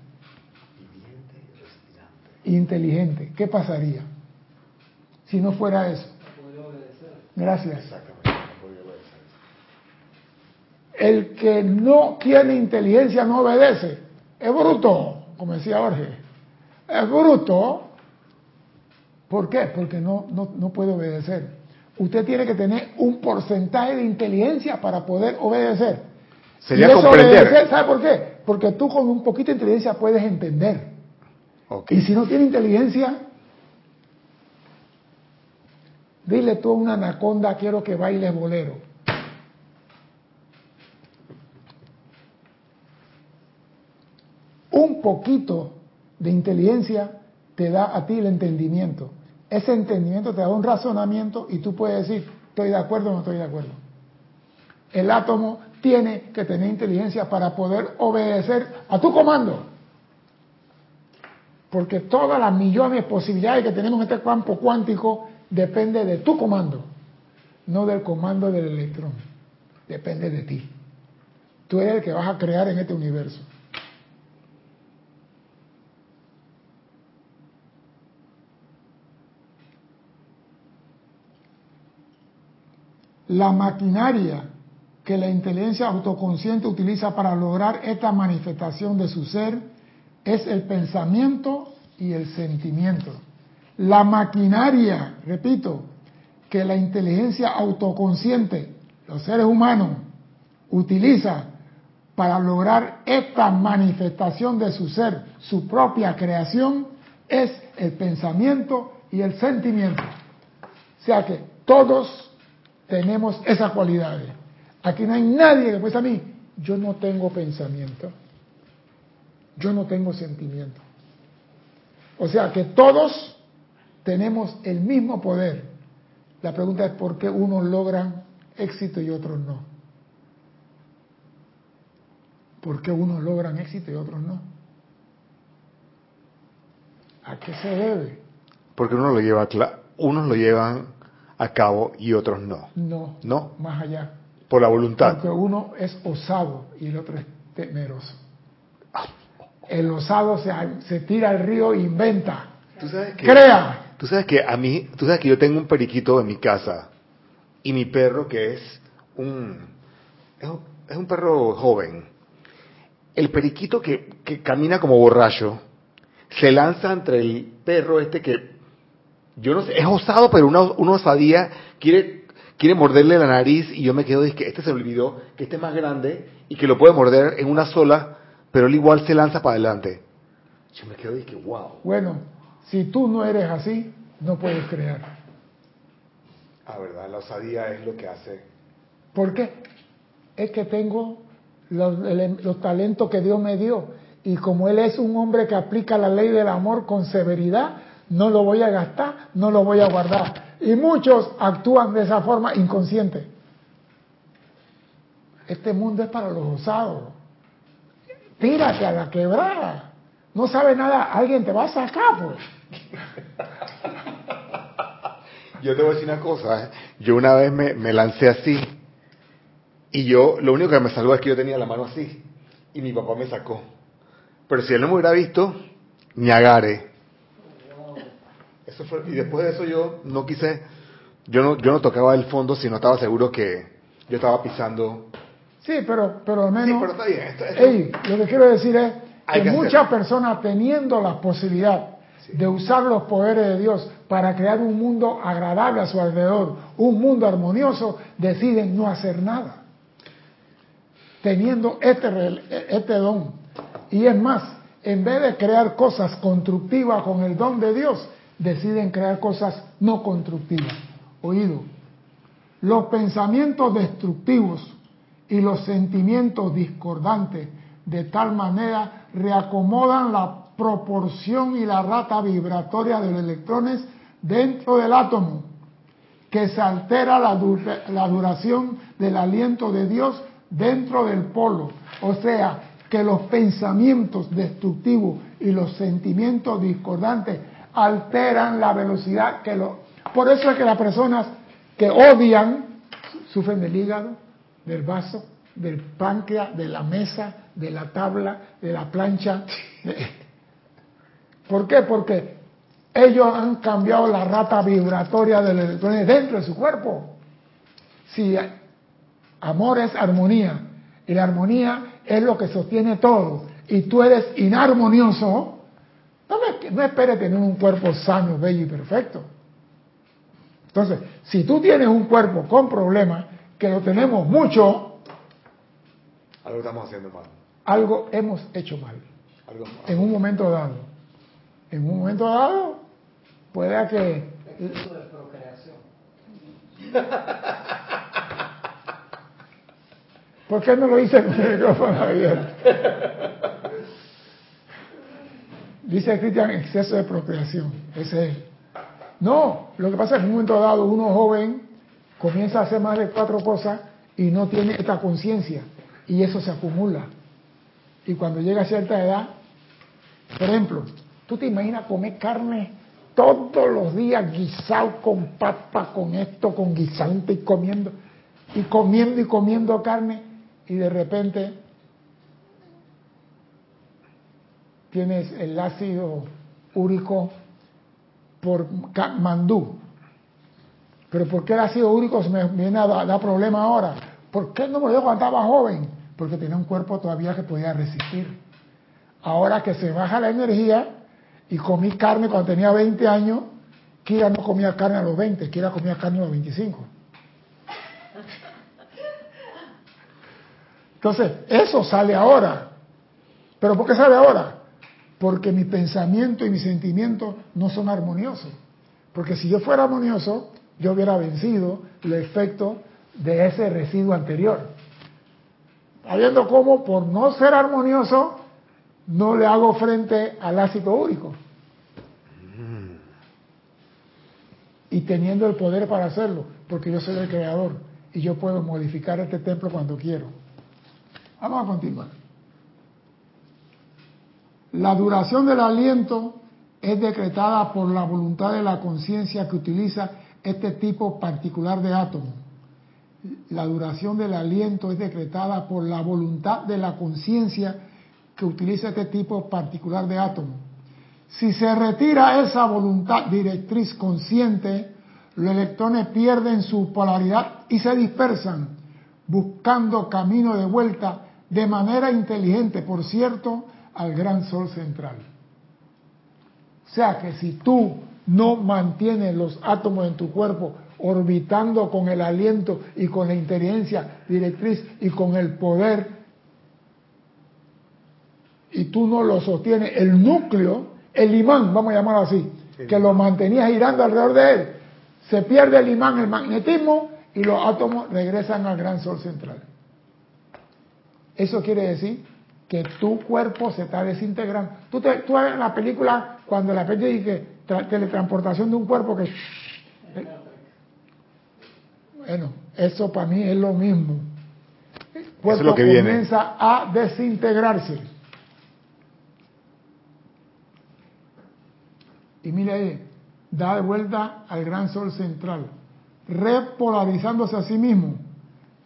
Viviente y respirante. Inteligente, ¿qué pasaría? Si no fuera eso. Gracias. El que no tiene inteligencia no obedece. Es bruto, como decía Jorge. Es bruto. ¿Por qué? Porque no, no, no puede obedecer. Usted tiene que tener un porcentaje de inteligencia para poder obedecer. Sería Y eso comprender. obedecer, ¿Sabe por qué? Porque tú con un poquito de inteligencia puedes entender. Y si no tiene inteligencia, dile tú a una anaconda, quiero que baile bolero. Un poquito de inteligencia te da a ti el entendimiento. Ese entendimiento te da un razonamiento y tú puedes decir, estoy de acuerdo o no estoy de acuerdo. El átomo tiene que tener inteligencia para poder obedecer a tu comando. Porque todas las millones de posibilidades que tenemos en este campo cuántico depende de tu comando, no del comando del electrón. Depende de ti. Tú eres el que vas a crear en este universo. La maquinaria que la inteligencia autoconsciente utiliza para lograr esta manifestación de su ser es el pensamiento y el sentimiento. La maquinaria, repito, que la inteligencia autoconsciente, los seres humanos, utiliza para lograr esta manifestación de su ser, su propia creación, es el pensamiento y el sentimiento. O sea que todos tenemos esas cualidades. Aquí no hay nadie que pueda a mí. Yo no tengo pensamiento. Yo no tengo sentimiento. O sea que todos tenemos el mismo poder. La pregunta es por qué unos logran éxito y otros no. ¿Por qué unos logran éxito y otros no? ¿A qué se debe? Porque uno lo lleva unos lo llevan a cabo y otros no. No. No. Más allá. Por la voluntad. Porque uno es osado y el otro es temeroso. El osado se, se tira al río e inventa. ¿Tú sabes que, Crea. Tú sabes que a mí, tú sabes que yo tengo un periquito en mi casa y mi perro que es un, es un, perro joven. El periquito que, que camina como borracho se lanza entre el perro este que yo no sé, es osado, pero una, una osadía quiere quiere morderle la nariz y yo me quedo, que este se olvidó, que este es más grande y que lo puede morder en una sola, pero él igual se lanza para adelante. Yo me quedo que wow. Bueno, si tú no eres así, no puedes crear. Ah, verdad, la osadía es lo que hace. ¿Por qué? Es que tengo los, los talentos que Dios me dio y como Él es un hombre que aplica la ley del amor con severidad, no lo voy a gastar, no lo voy a guardar. Y muchos actúan de esa forma inconsciente. Este mundo es para los osados. Tírate a la quebrada. No sabe nada, alguien te va a sacar, pues. Yo te voy a decir una cosa, ¿eh? yo una vez me, me, lancé así y yo, lo único que me salvó es que yo tenía la mano así y mi papá me sacó. Pero si él no me hubiera visto, ni agarre y después de eso yo no quise, yo no, yo no tocaba el fondo si no estaba seguro que yo estaba pisando. Sí, pero, pero al menos. Sí, pero está bien. lo que quiero decir es que, muchas personas teniendo la posibilidad de usar los poderes de Dios para crear un mundo agradable a su alrededor, un mundo armonioso, deciden no hacer nada. Teniendo este, este don. Y es más, en vez de crear cosas constructivas con el don de Dios, deciden crear cosas no constructivas. Oído, los pensamientos destructivos y los sentimientos discordantes de tal manera reacomodan la proporción y la rata vibratoria de los electrones dentro del átomo, que se altera la, la duración del aliento de Dios dentro del polo. O sea, que los pensamientos destructivos y los sentimientos discordantes alteran la velocidad que lo... Por eso es que las personas que odian sufren del hígado, del vaso, del páncreas, de la mesa, de la tabla, de la plancha. ¿Por qué? Porque ellos han cambiado la rata vibratoria del electrón dentro de su cuerpo. Si amor es armonía y la armonía es lo que sostiene todo y tú eres inarmonioso, no, no espere tener un cuerpo sano, bello y perfecto. Entonces, si tú tienes un cuerpo con problemas, que lo tenemos mucho, algo estamos haciendo mal. Algo hemos hecho mal. En un momento dado. En un momento dado, puede que... Exceso de procreación. ¿Por qué no lo hice con el micrófono abierto? Dice Cristian, exceso de procreación. Ese es. No, lo que pasa es que en un momento dado uno joven comienza a hacer más de cuatro cosas y no tiene esta conciencia. Y eso se acumula. Y cuando llega a cierta edad, por ejemplo, tú te imaginas comer carne todos los días guisado con papa, con esto, con guisante y comiendo, y comiendo y comiendo carne, y de repente tienes el ácido úrico por mandú. Pero ¿por qué el ácido úrico se me viene a dar problema ahora? ¿Por qué no me dio cuando estaba joven? Porque tenía un cuerpo todavía que podía resistir. Ahora que se baja la energía y comí carne cuando tenía 20 años, Kira no comía carne a los 20, Kira comía carne a los 25. Entonces, eso sale ahora. ¿Pero por qué sale ahora? porque mi pensamiento y mi sentimiento no son armoniosos. Porque si yo fuera armonioso, yo hubiera vencido el efecto de ese residuo anterior. Habiendo como por no ser armonioso, no le hago frente al ácido úrico. Y teniendo el poder para hacerlo, porque yo soy el creador y yo puedo modificar este templo cuando quiero. Vamos a continuar. La duración del aliento es decretada por la voluntad de la conciencia que utiliza este tipo particular de átomo. La duración del aliento es decretada por la voluntad de la conciencia que utiliza este tipo particular de átomo. Si se retira esa voluntad directriz consciente, los electrones pierden su polaridad y se dispersan, buscando camino de vuelta de manera inteligente, por cierto, al gran sol central. O sea que si tú no mantienes los átomos en tu cuerpo orbitando con el aliento y con la inteligencia directriz y con el poder, y tú no lo sostienes, el núcleo, el imán, vamos a llamarlo así, que lo mantenías girando alrededor de él, se pierde el imán, el magnetismo, y los átomos regresan al gran sol central. Eso quiere decir que tu cuerpo se está desintegrando. Tú, te, tú en la película cuando la gente dice teletransportación de un cuerpo que... Bueno, eso para mí es lo mismo. El cuerpo comienza a desintegrarse. Y mire ahí, da de vuelta al gran sol central, repolarizándose a sí mismo.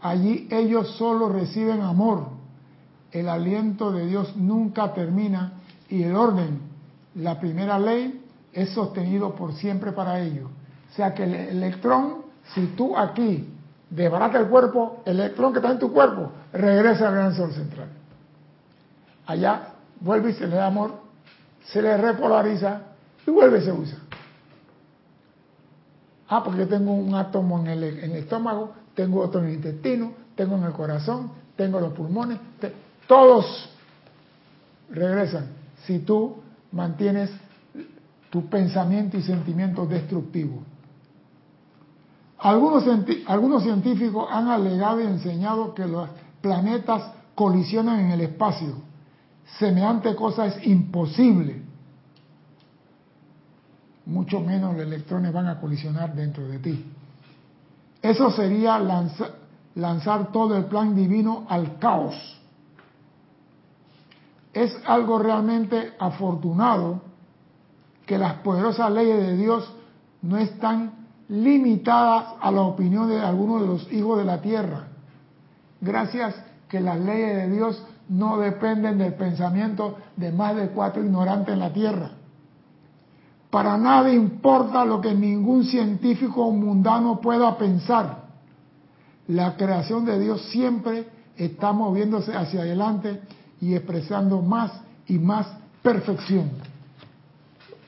Allí ellos solo reciben amor el aliento de Dios nunca termina y el orden, la primera ley, es sostenido por siempre para ellos. O sea que el electrón, si tú aquí desbaratas el cuerpo, el electrón que está en tu cuerpo regresa al gran sol central. Allá vuelve y se le da amor, se le repolariza y vuelve y se usa. Ah, porque tengo un átomo en el, en el estómago, tengo otro en el intestino, tengo en el corazón, tengo los pulmones. Todos regresan si tú mantienes tu pensamiento y sentimiento destructivo. Algunos, algunos científicos han alegado y enseñado que los planetas colisionan en el espacio. Semejante cosa es imposible. Mucho menos los electrones van a colisionar dentro de ti. Eso sería lanzar todo el plan divino al caos es algo realmente afortunado que las poderosas leyes de Dios no están limitadas a la opinión de algunos de los hijos de la tierra. Gracias que las leyes de Dios no dependen del pensamiento de más de cuatro ignorantes en la tierra. Para nada importa lo que ningún científico mundano pueda pensar. La creación de Dios siempre está moviéndose hacia adelante y expresando más y más perfección.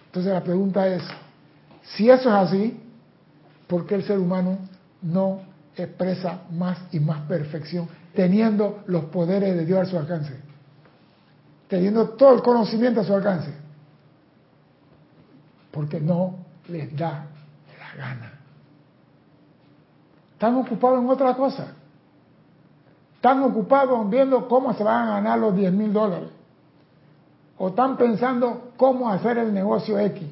Entonces la pregunta es, si eso es así, ¿por qué el ser humano no expresa más y más perfección, teniendo los poderes de Dios a su alcance? Teniendo todo el conocimiento a su alcance. Porque no les da la gana. Están ocupados en otra cosa. Están ocupados viendo cómo se van a ganar los 10 mil dólares. O están pensando cómo hacer el negocio X.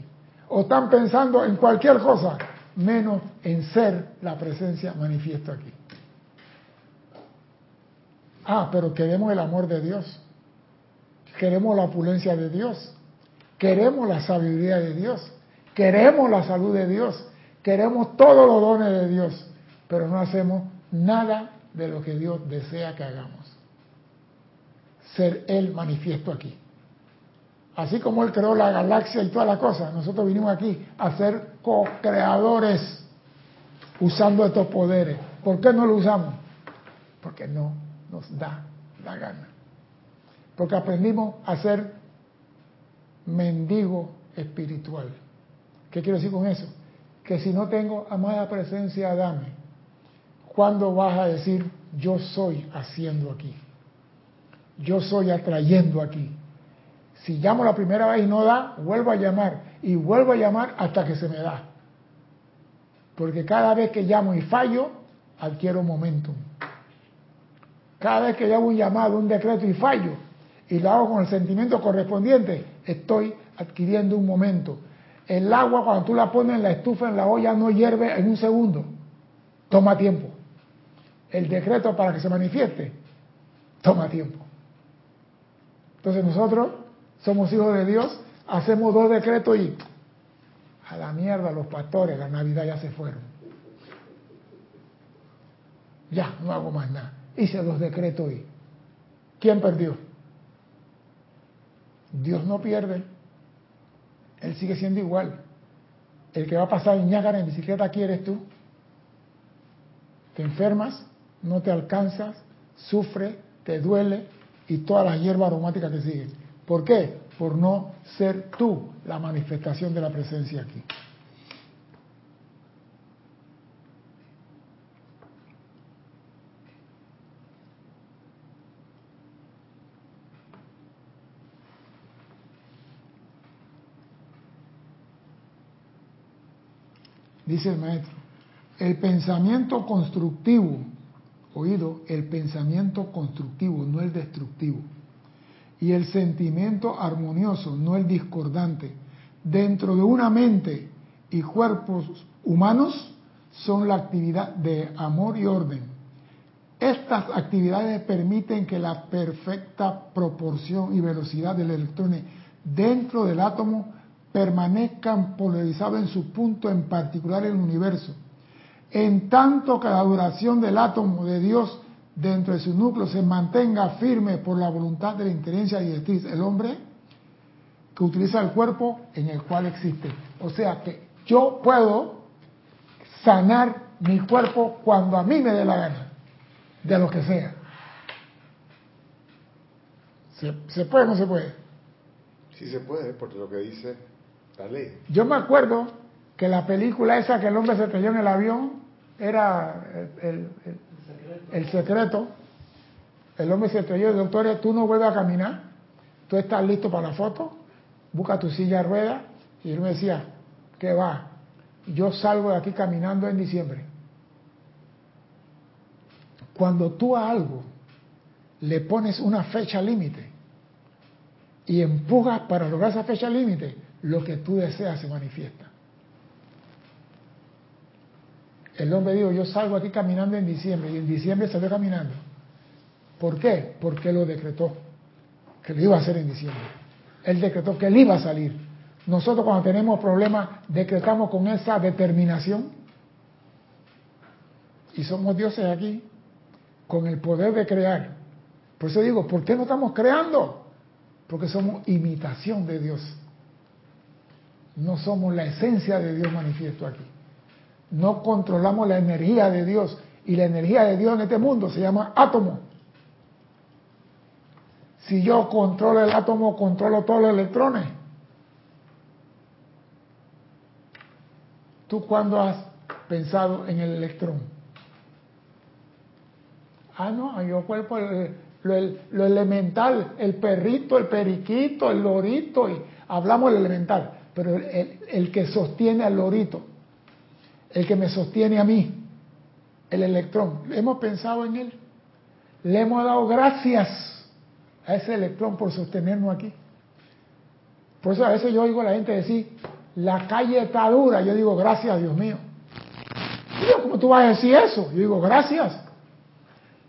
O están pensando en cualquier cosa, menos en ser la presencia manifiesta aquí. Ah, pero queremos el amor de Dios. Queremos la opulencia de Dios. Queremos la sabiduría de Dios. Queremos la salud de Dios. Queremos todos los dones de Dios. Pero no hacemos nada de lo que Dios desea que hagamos. Ser Él manifiesto aquí. Así como Él creó la galaxia y todas las cosas, nosotros vinimos aquí a ser co-creadores usando estos poderes. ¿Por qué no lo usamos? Porque no nos da la gana. Porque aprendimos a ser mendigo espiritual. ¿Qué quiero decir con eso? Que si no tengo amada presencia, dame ¿Cuándo vas a decir, yo soy haciendo aquí? Yo soy atrayendo aquí. Si llamo la primera vez y no da, vuelvo a llamar y vuelvo a llamar hasta que se me da. Porque cada vez que llamo y fallo, adquiero momentum. Cada vez que hago un llamado, un decreto y fallo, y lo hago con el sentimiento correspondiente, estoy adquiriendo un momento. El agua cuando tú la pones en la estufa, en la olla, no hierve en un segundo. Toma tiempo. El decreto para que se manifieste, toma tiempo. Entonces nosotros somos hijos de Dios, hacemos dos decretos y a la mierda los pastores, la Navidad ya se fueron. Ya, no hago más nada. Hice dos decretos y ¿quién perdió? Dios no pierde. Él sigue siendo igual. El que va a pasar en Ñágara en bicicleta, ¿quién eres tú? Te enfermas, no te alcanzas, sufre, te duele y toda la hierba aromática que sigue. ¿Por qué? Por no ser tú la manifestación de la presencia aquí. Dice el maestro, el pensamiento constructivo, oído, el pensamiento constructivo, no el destructivo, y el sentimiento armonioso, no el discordante, dentro de una mente y cuerpos humanos son la actividad de amor y orden. Estas actividades permiten que la perfecta proporción y velocidad del electrón dentro del átomo permanezcan polarizados en su punto en particular en el universo, en tanto que la duración del átomo de Dios dentro de su núcleo se mantenga firme por la voluntad de la inteligencia directriz, el hombre que utiliza el cuerpo en el cual existe. O sea que yo puedo sanar mi cuerpo cuando a mí me dé la gana, de lo que sea. ¿Se, ¿Se puede o no se puede? Sí se puede, porque lo que dice yo me acuerdo que la película esa que el hombre se estrelló en el avión era el, secreto. El hombre se estrelló, el doctor, tú no vuelves a caminar, tú estás listo para la foto, busca tu silla de ruedas. Y él me decía, ¿qué va? Yo salgo de aquí caminando en diciembre. Cuando tú a algo le pones una fecha límite y empujas para lograr esa fecha límite, lo que tú deseas se manifiesta. El hombre dijo, yo salgo aquí caminando en diciembre y en diciembre salió caminando. ¿Por qué? Porque lo decretó, que lo iba a hacer en diciembre. Él decretó que él iba a salir. Nosotros cuando tenemos problemas decretamos con esa determinación y somos dioses aquí con el poder de crear. Por eso digo, ¿por qué no estamos creando? Porque somos imitación de Dios. No somos la esencia de Dios manifiesto aquí. No controlamos la energía de Dios. Y la energía de Dios en este mundo se llama átomo. Si yo controlo el átomo, controlo todos los electrones. ¿Tú cuándo has pensado en el electrón? Ah, no, yo cuerpo lo, lo, elemental, el perrito, el periquito, el lorito, y hablamos del elemental pero el, que sostiene al lorito, el que me sostiene a mí, el electrón, hemos pensado en él, le hemos dado gracias a ese electrón por sostenernos aquí. Por eso a veces yo oigo a la gente decir, la calle está dura, yo digo, gracias Dios mío. ¿cómo tú vas a decir eso? Yo digo, gracias.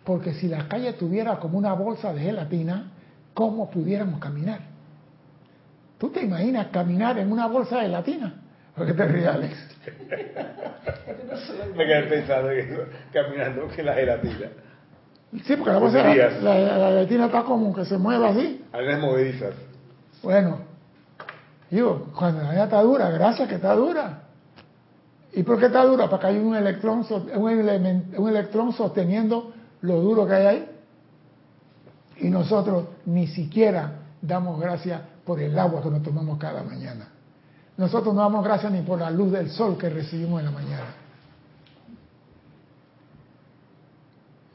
Porque si la calle tuviera como una bolsa de gelatina, ¿cómo pudiéramos caminar? ¿Tú te imaginas caminar en una bolsa de latina? ¿Por qué te ríes, Alex? Me quedé pensando que caminando que la gelatina. Sí, porque la bolsa de la, la, gelatina está como que se mueve así. Algunas movedizas. Bueno, digo, cuando la está dura, gracias que está dura. ¿Y por qué está dura? Porque hay un electrón, un, un electrón sosteniendo lo duro que hay ahí. Y nosotros ni siquiera damos gracias por el agua que nos tomamos cada mañana. Nosotros no damos gracias ni por la luz del sol que recibimos en la mañana.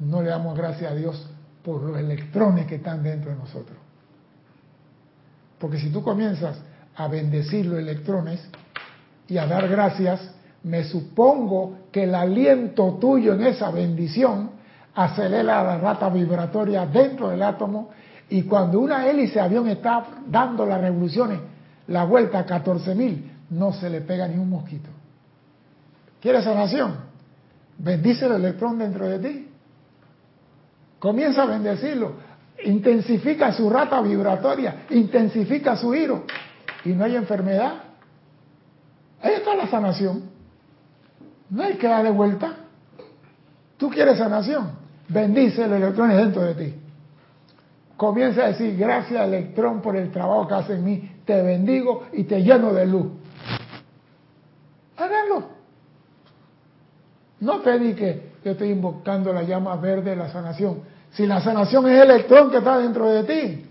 No le damos gracias a Dios por los electrones que están dentro de nosotros. Porque si tú comienzas a bendecir los electrones y a dar gracias, me supongo que el aliento tuyo en esa bendición acelera la rata vibratoria dentro del átomo y cuando una hélice de avión está dando las revoluciones, la vuelta a 14.000, no se le pega ni un mosquito. ¿Quieres sanación? Bendice el electrón dentro de ti. Comienza a bendecirlo. Intensifica su rata vibratoria, intensifica su giro y no hay enfermedad. Ahí está la sanación. No hay que darle vuelta. Tú quieres sanación. Bendice el electrón dentro de ti. Comienza a decir, gracias electrón por el trabajo que hace en mí. Te bendigo y te lleno de luz. Háganlo. No pedí que yo estoy invocando la llama verde de la sanación. Si la sanación es el electrón que está dentro de ti,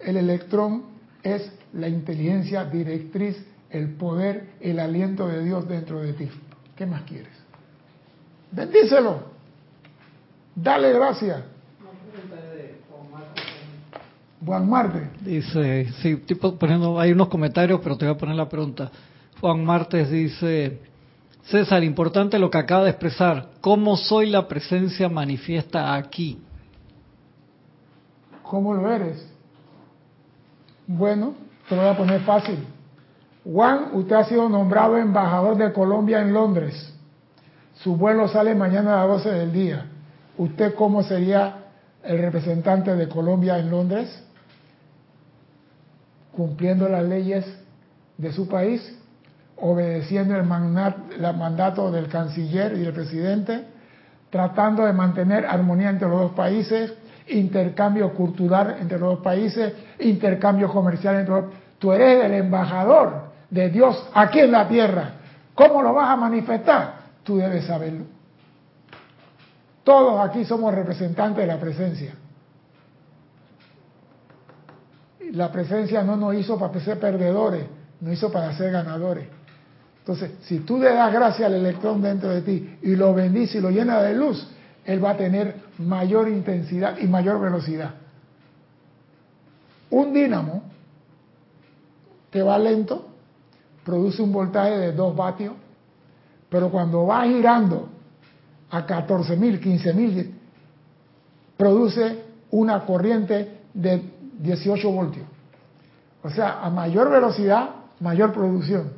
el electrón es la inteligencia directriz, el poder, el aliento de Dios dentro de ti. ¿Qué más quieres? Bendícelo. Dale gracias. Juan Marte. Dice, sí, tipo poniendo, hay unos comentarios, pero te voy a poner la pregunta. Juan Martes dice, César, importante lo que acaba de expresar. ¿Cómo soy la presencia manifiesta aquí? ¿Cómo lo eres? Bueno, te voy a poner fácil. Juan, usted ha sido nombrado embajador de Colombia en Londres. Su vuelo sale mañana a las 12 del día. ¿Usted cómo sería el representante de Colombia en Londres? Cumpliendo las leyes de su país, obedeciendo el, mandato del canciller y del presidente, tratando de mantener armonía entre los dos países, intercambio cultural entre los dos países, intercambio comercial entre los Tú eres el embajador de Dios aquí en la tierra. ¿Cómo lo vas a manifestar? Tú debes saberlo. Todos aquí somos representantes de la presencia. La presencia no nos hizo para ser perdedores, nos hizo para ser ganadores. Entonces, si tú le das gracia al electrón dentro de ti y lo bendices y lo llenas de luz, él va a tener mayor intensidad y mayor velocidad. Un dínamo que va lento produce un voltaje de 2 vatios, pero cuando va girando a 14.000, 15.000, produce una corriente de 18 voltios. O sea, a mayor velocidad, mayor producción.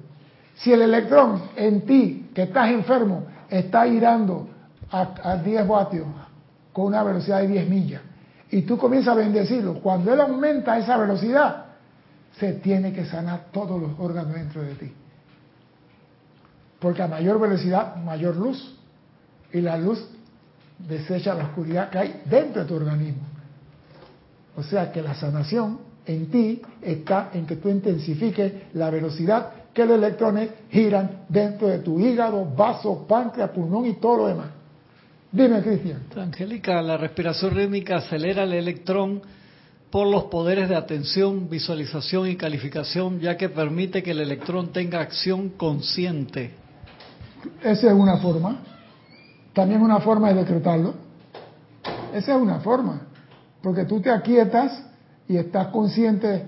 Si el electrón en ti, que estás enfermo, está girando a, 10 vatios con una velocidad de 10 millas, y tú comienzas a bendecirlo, cuando él aumenta esa velocidad, se tiene que sanar todos los órganos dentro de ti. Porque a mayor velocidad, mayor luz. Y la luz desecha la oscuridad que hay dentro de tu organismo. O sea que la sanación en ti está en que tú intensifiques la velocidad que los electrones giran dentro de tu hígado, vaso, páncreas, pulmón y todo lo demás. Dime, Cristian. Angélica, la respiración rítmica acelera el electrón por los poderes de atención, visualización y calificación, ya que permite que el electrón tenga acción consciente. Esa es una forma. También una forma de decretarlo. Esa es una forma. Porque tú te aquietas y estás consciente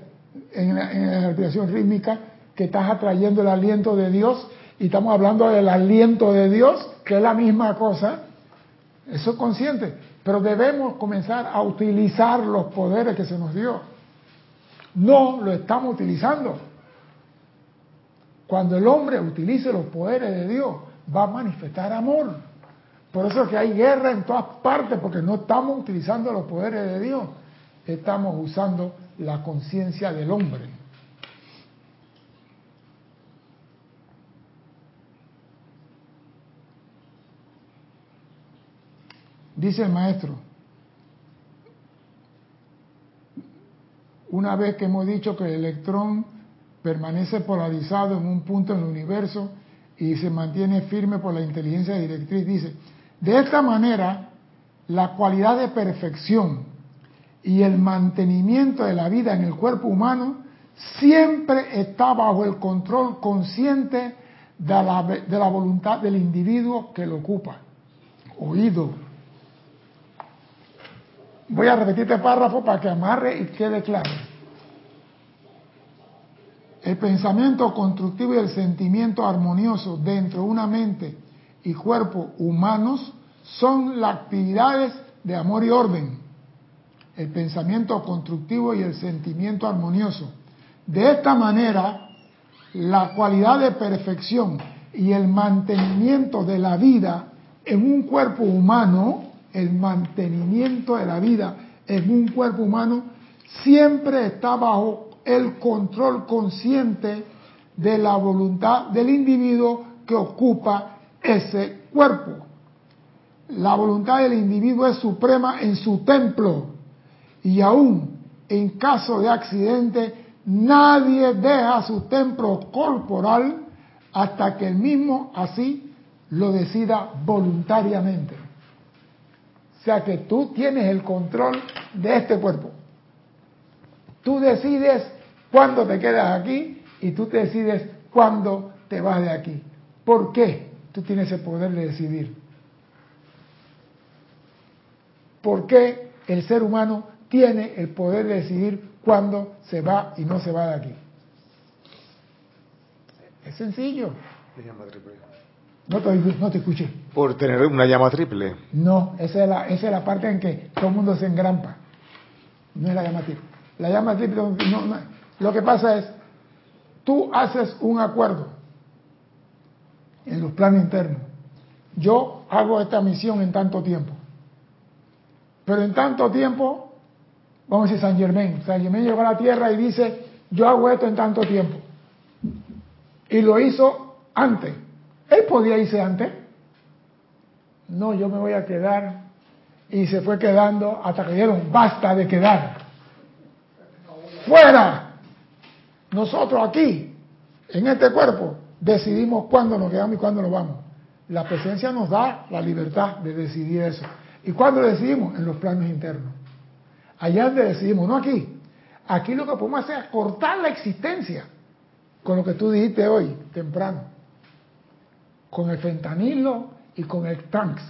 en la, respiración rítmica que estás atrayendo el aliento de Dios y estamos hablando del aliento de Dios, que es la misma cosa, eso es consciente, pero debemos comenzar a utilizar los poderes que se nos dio. No lo estamos utilizando. Cuando el hombre utilice los poderes de Dios, va a manifestar amor. Por eso es que hay guerra en todas partes, porque no estamos utilizando los poderes de Dios, estamos usando la conciencia del hombre. Dice el maestro, una vez que hemos dicho que el electrón permanece polarizado en un punto en el universo y se mantiene firme por la inteligencia directriz, dice, de esta manera, la cualidad de perfección y el mantenimiento de la vida en el cuerpo humano siempre está bajo el control consciente de la, de la voluntad del individuo que lo ocupa. Oído, Voy a repetir este párrafo para que amarre y quede claro. El pensamiento constructivo y el sentimiento armonioso dentro de una mente y cuerpo humanos son las actividades de amor y orden. El pensamiento constructivo y el sentimiento armonioso. De esta manera, la cualidad de perfección y el mantenimiento de la vida en un cuerpo humano, el mantenimiento de la vida en un cuerpo humano, siempre está bajo el control consciente de la voluntad del individuo que ocupa ese cuerpo. La voluntad del individuo es suprema en su templo y aún en caso de accidente nadie deja su templo corporal hasta que el mismo así lo decida voluntariamente. O sea que tú tienes el control de este cuerpo. Tú decides cuándo te quedas aquí y tú te decides cuándo te vas de aquí. ¿Por qué tú tienes el poder de decidir? ¿Por qué el ser humano tiene el poder de decidir cuándo se va y no se va de aquí? Es sencillo. No te, no te escuché. Por tener una llama triple. No, esa es, la, esa es la parte en que todo el mundo se engrampa. No es la llama triple. La llama triple, no, lo que pasa es, tú haces un acuerdo en los planes internos. Yo hago esta misión en tanto tiempo. Pero en tanto tiempo, vamos a decir San Germán. San Germán llegó a la tierra y dice, yo hago esto en tanto tiempo. Y lo hizo antes. Él podía irse antes. No, yo me voy a quedar. Y se fue quedando hasta que dieron, basta de quedar. Fuera. Nosotros aquí, en este cuerpo, decidimos cuándo nos quedamos y cuándo nos vamos. La presencia nos da la libertad de decidir eso. ¿Y cuándo decidimos? En los planos internos. Allá donde decidimos, no aquí. Aquí lo que podemos hacer es cortar la existencia con lo que tú dijiste hoy, temprano, con el fentanilo y con el tanks.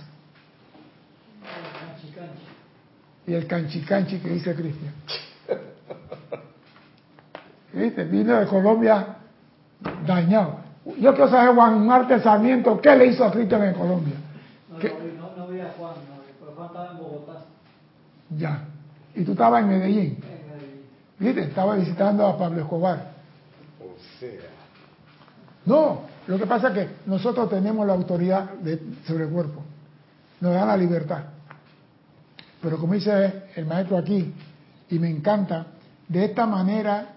Y el canchi-canchi que dice Cristian. ¿Viste? Vino de Colombia dañado. Yo quiero saber Juan Marte Sarmiento, ¿qué le hizo a Cristian en Colombia? No, no, no, vi a Juan, pero Juan estaba en Bogotá. Ya. ¿Y tú estabas en Medellín? En Medellín. ¿Viste? Estaba visitando a Pablo Escobar. O sea. No, lo que pasa es que nosotros tenemos la autoridad de, sobre el cuerpo. Nos da la libertad. Pero como dice el maestro aquí, y me encanta, de esta manera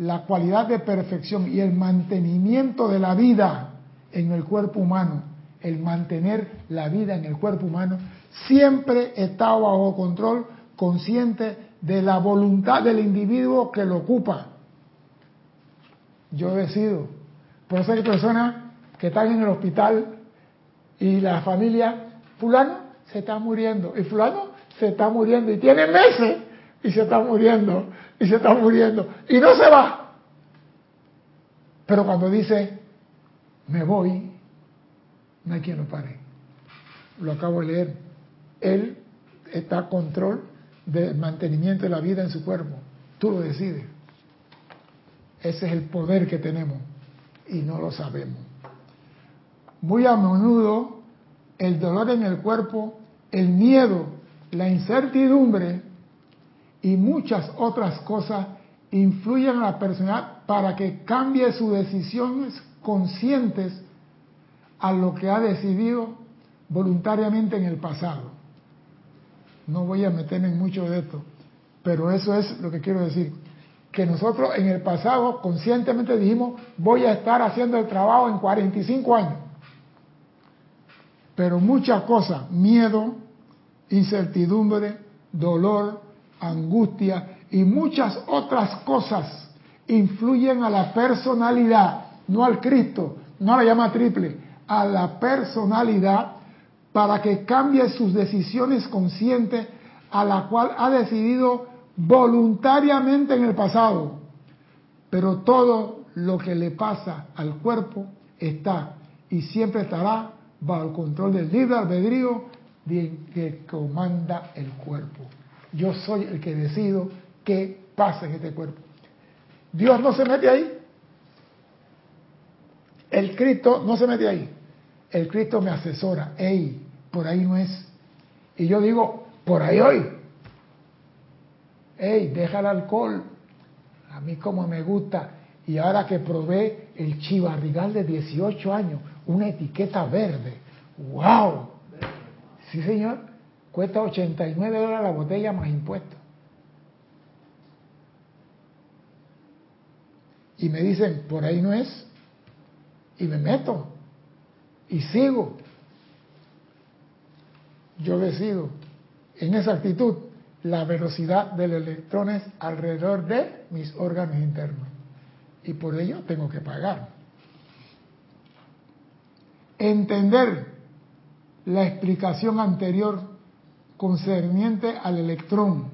la cualidad de perfección y el mantenimiento de la vida en el cuerpo humano, el mantener la vida en el cuerpo humano, siempre está bajo control consciente de la voluntad del individuo que lo ocupa. Yo decido. Por eso hay personas que están en el hospital y la familia, fulano se está muriendo y fulano se está muriendo y tiene meses y se está muriendo y se está muriendo y no se va. Pero cuando dice, me voy, no hay quien lo pare. Lo acabo de leer. Él está a control del mantenimiento de la vida en su cuerpo. Tú lo decides. Ese es el poder que tenemos y no lo sabemos. Muy a menudo el dolor en el cuerpo, el miedo, la incertidumbre y muchas otras cosas influyen en la persona para que cambie sus decisiones conscientes a lo que ha decidido voluntariamente en el pasado. No voy a meterme en mucho de esto, pero eso es lo que quiero decir. Que nosotros en el pasado conscientemente dijimos, voy a estar haciendo el trabajo en 45 años. Pero muchas cosas, miedo, incertidumbre, dolor, angustia y muchas otras cosas influyen a la personalidad, no al Cristo, no a la llama triple, a la personalidad para que cambie sus decisiones conscientes a la cual ha decidido voluntariamente en el pasado. Pero todo lo que le pasa al cuerpo está y siempre estará bajo el control del libre albedrío que comanda el cuerpo. Yo soy el que decido qué pasa en este cuerpo. Dios no se mete ahí. El Cristo no se mete ahí. El Cristo me asesora. Ey, por ahí no es. Y yo digo, por ahí hoy. Ey, deja el alcohol. A mí como me gusta. Y ahora que probé el chivarrigal de 18 años, una etiqueta verde. ¡Wow! Sí, señor. Cuesta 89 dólares la botella más impuestos. Y me dicen, por ahí no es. Y me meto. Y sigo. Yo decido en esa actitud la velocidad de los electrones alrededor de mis órganos internos. Y por ello tengo que pagar. Entender la explicación anterior concerniente al electrón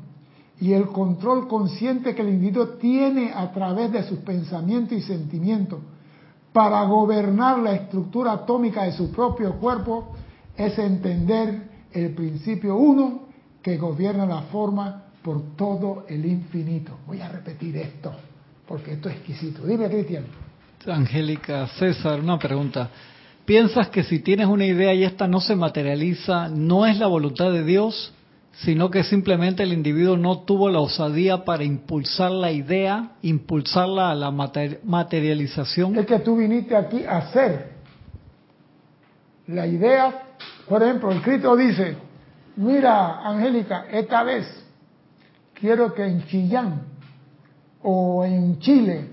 y el control consciente que el individuo tiene a través de sus pensamientos y sentimientos para gobernar la estructura atómica de su propio cuerpo es entender el principio uno que gobierna la forma por todo el infinito. Voy a repetir esto, porque esto es exquisito. Dime, Cristian. Angélica, César, una pregunta. ¿Piensas que si tienes una idea y esta no se materializa, no es la voluntad de Dios, sino que simplemente el individuo no tuvo la osadía para impulsar la idea, impulsarla a la materialización? Es que tú viniste aquí a hacer. La idea, por ejemplo, el Cristo dice, mira, Angélica, esta vez quiero que en Chillán o en Chile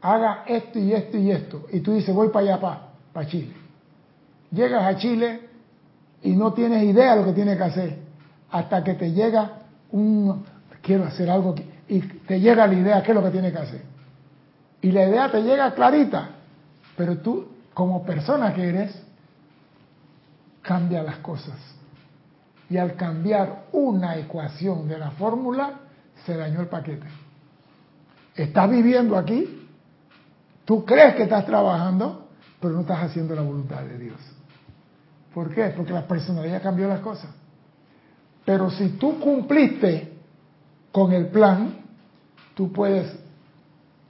haga esto y esto y esto. Y tú dices, voy para allá, para para Chile. Llegas a Chile y no tienes idea de lo que tienes que hacer hasta que te llega un quiero hacer algo y te llega la idea qué es lo que tienes que hacer. Y la idea te llega clarita, pero tú como persona que eres cambia las cosas. Y al cambiar una ecuación de la fórmula se dañó el paquete. Estás viviendo aquí, tú crees que estás trabajando, pero no estás haciendo la voluntad de Dios. ¿Por qué? Porque la personalidad cambió las cosas. Pero si tú cumpliste con el plan, tú puedes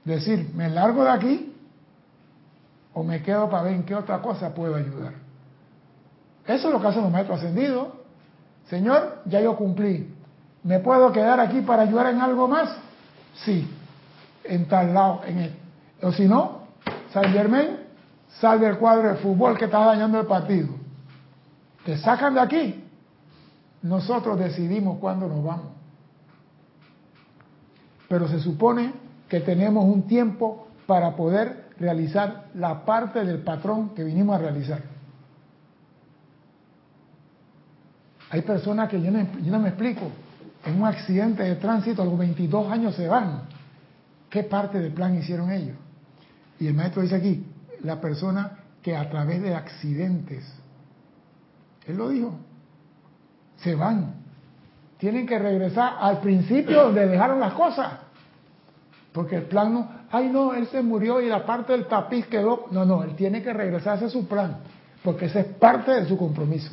decir, me largo de aquí o me quedo para ver en qué otra cosa puedo ayudar. Eso es lo que hacen los maestros ascendidos. Señor, ya yo cumplí. ¿Me puedo quedar aquí para ayudar en algo más? Sí, en tal lado, en él. O si no, San Germain, salve el cuadro de fútbol que está dañando el partido. Te sacan de aquí. Nosotros decidimos cuándo nos vamos. Pero se supone que tenemos un tiempo para poder realizar la parte del patrón que vinimos a realizar. Hay personas que yo no, yo no me explico. En un accidente de tránsito a los 22 años se van. ¿Qué parte del plan hicieron ellos? Y el maestro dice aquí, la persona que a través de accidentes, él lo dijo, se van. Tienen que regresar al principio donde dejaron las cosas. Porque el plan no, ay no, él se murió y la parte del tapiz quedó. No, no, él tiene que regresarse a su plan, porque ese es parte de su compromiso.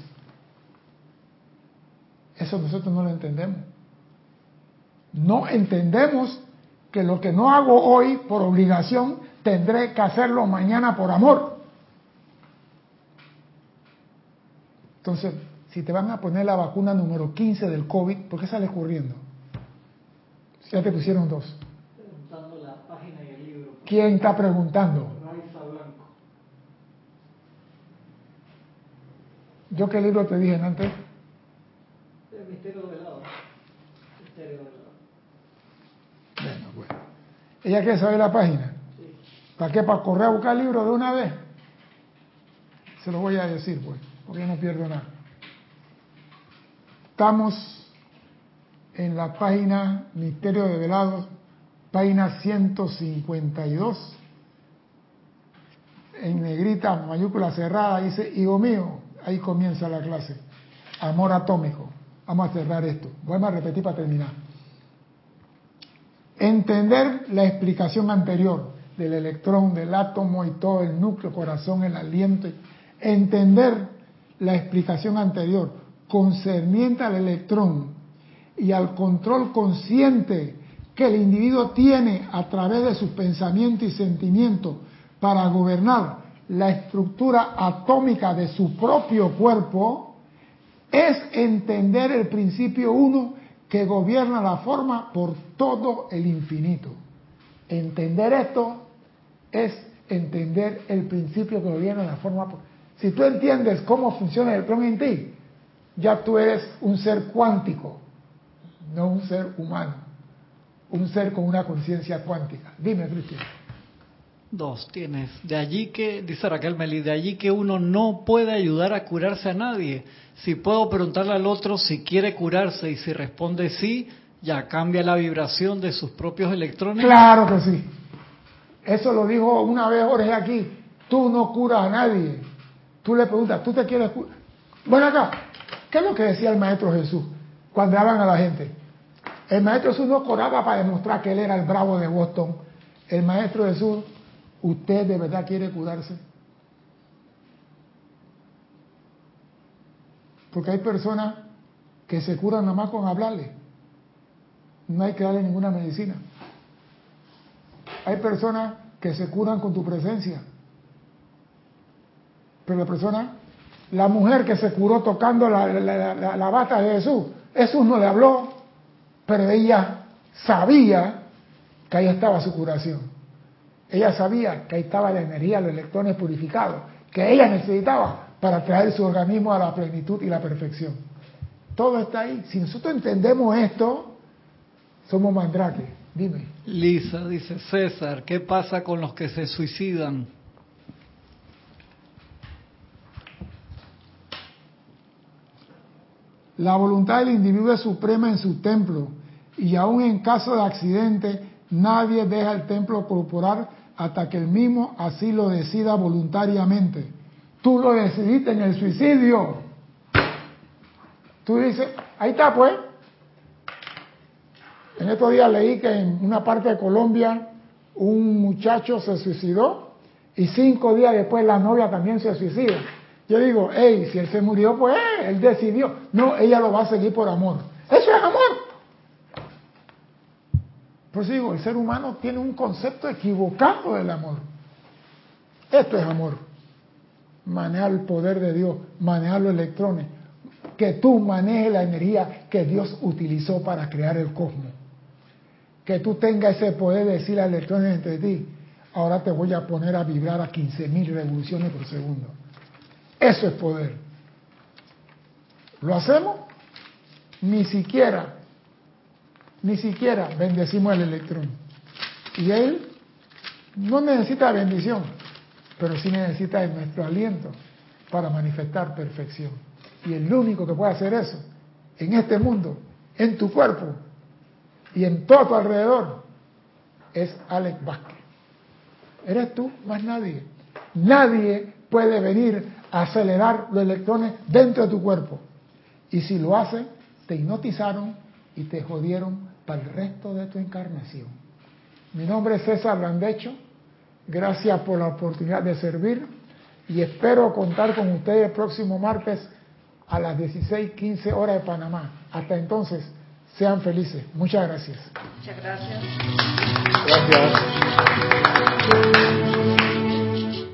Eso nosotros no lo entendemos. No entendemos que lo que no hago hoy por obligación, tendré que hacerlo mañana por amor. Entonces, si te van a poner la vacuna número 15 del COVID, ¿por qué sales corriendo? Ya te pusieron dos. Preguntando la página y el libro. ¿Quién está preguntando? Blanco. ¿Yo qué libro te dije antes? El misterio del lado. Misterio del lado. Bueno, bueno. ¿Ella quiere saber la página? ¿Para qué? ¿Para correr a buscar el libro de una vez? Se lo voy a decir, pues, porque no pierdo nada. Estamos en la página Misterio de Velados, página 152. En negrita, mayúscula cerrada, dice, hijo mío, ahí comienza la clase. Amor atómico. Vamos a cerrar esto. Voy a repetir para terminar. Entender la explicación anterior del electrón, del átomo y todo el núcleo, corazón, el aliento. Entender la explicación anterior concerniente al electrón y al control consciente que el individuo tiene a través de sus pensamientos y sentimientos para gobernar la estructura atómica de su propio cuerpo, es entender el principio uno que gobierna la forma por todo el infinito. Entender esto es entender el principio que gobierna la forma. Si tú entiendes cómo funciona el electrón en ti, ya tú eres un ser cuántico, no un ser humano, un ser con una conciencia cuántica. Dime, Cristian. Dos tienes. De allí que, dice Raquel Meli, de allí que uno no puede ayudar a curarse a nadie. Si puedo preguntarle al otro si quiere curarse y si responde sí, ya cambia la vibración de sus propios electrones. Claro que sí. Eso lo dijo una vez Jorge aquí. Tú no curas a nadie. Tú le preguntas, ¿tú te quieres curar? Bueno, acá, ¿qué es lo que decía el Maestro Jesús cuando hablan a la gente? El Maestro Jesús no coraba para demostrar que él era el bravo de Boston. El Maestro Jesús ¿Usted de verdad quiere curarse? Porque hay personas que se curan nada más con hablarle. No hay que darle ninguna medicina. Hay personas que se curan con tu presencia. Pero la persona, la mujer que se curó tocando la, la, bata de Jesús, Jesús no le habló, pero ella sabía que ahí estaba su curación. Ella sabía que ahí estaba la energía, los electrones purificados, que ella necesitaba para traer su organismo a la plenitud y la perfección. Todo está ahí. Si nosotros entendemos esto, somos mandrake. Dime. Lisa dice, César, ¿qué pasa con los que se suicidan? La voluntad del individuo es suprema en su templo y aún en caso de accidente nadie deja el templo corporal hasta que el mismo así lo decida voluntariamente. Tú lo decidiste en el suicidio. Tú dices, ahí está pues. En estos días leí que en una parte de Colombia un muchacho se suicidó y cinco días después la novia también se suicida. Yo digo, hey, si él se murió, pues él decidió. No, ella lo va a seguir por amor. Eso es amor. Por eso digo, el ser humano tiene un concepto equivocado del amor. Esto es amor. Manejar el poder de Dios, manejar los electrones, que tú manejes la energía que Dios utilizó para crear el cosmos. Que tú tengas ese poder de decir a electrones entre ti, ahora te voy a poner a vibrar a 15.000 revoluciones por segundo. Eso es poder. ¿Lo hacemos? Ni siquiera ni siquiera bendecimos el electrón. Y él no necesita bendición, pero sí necesita nuestro aliento para manifestar perfección. Y el único que puede hacer eso en este mundo, en tu cuerpo y en todo tu alrededor, es Alex Vázquez. Eres tú, más nadie. Nadie puede venir a acelerar los electrones dentro de tu cuerpo. Y si lo hacen, te hipnotizaron y te jodieron para el resto de tu encarnación. Mi nombre es César Landecho, gracias por la oportunidad de servir y espero contar con ustedes el próximo martes a las 16:15 horas de Panamá. Hasta entonces, sean felices. Muchas gracias. Muchas gracias. Gracias.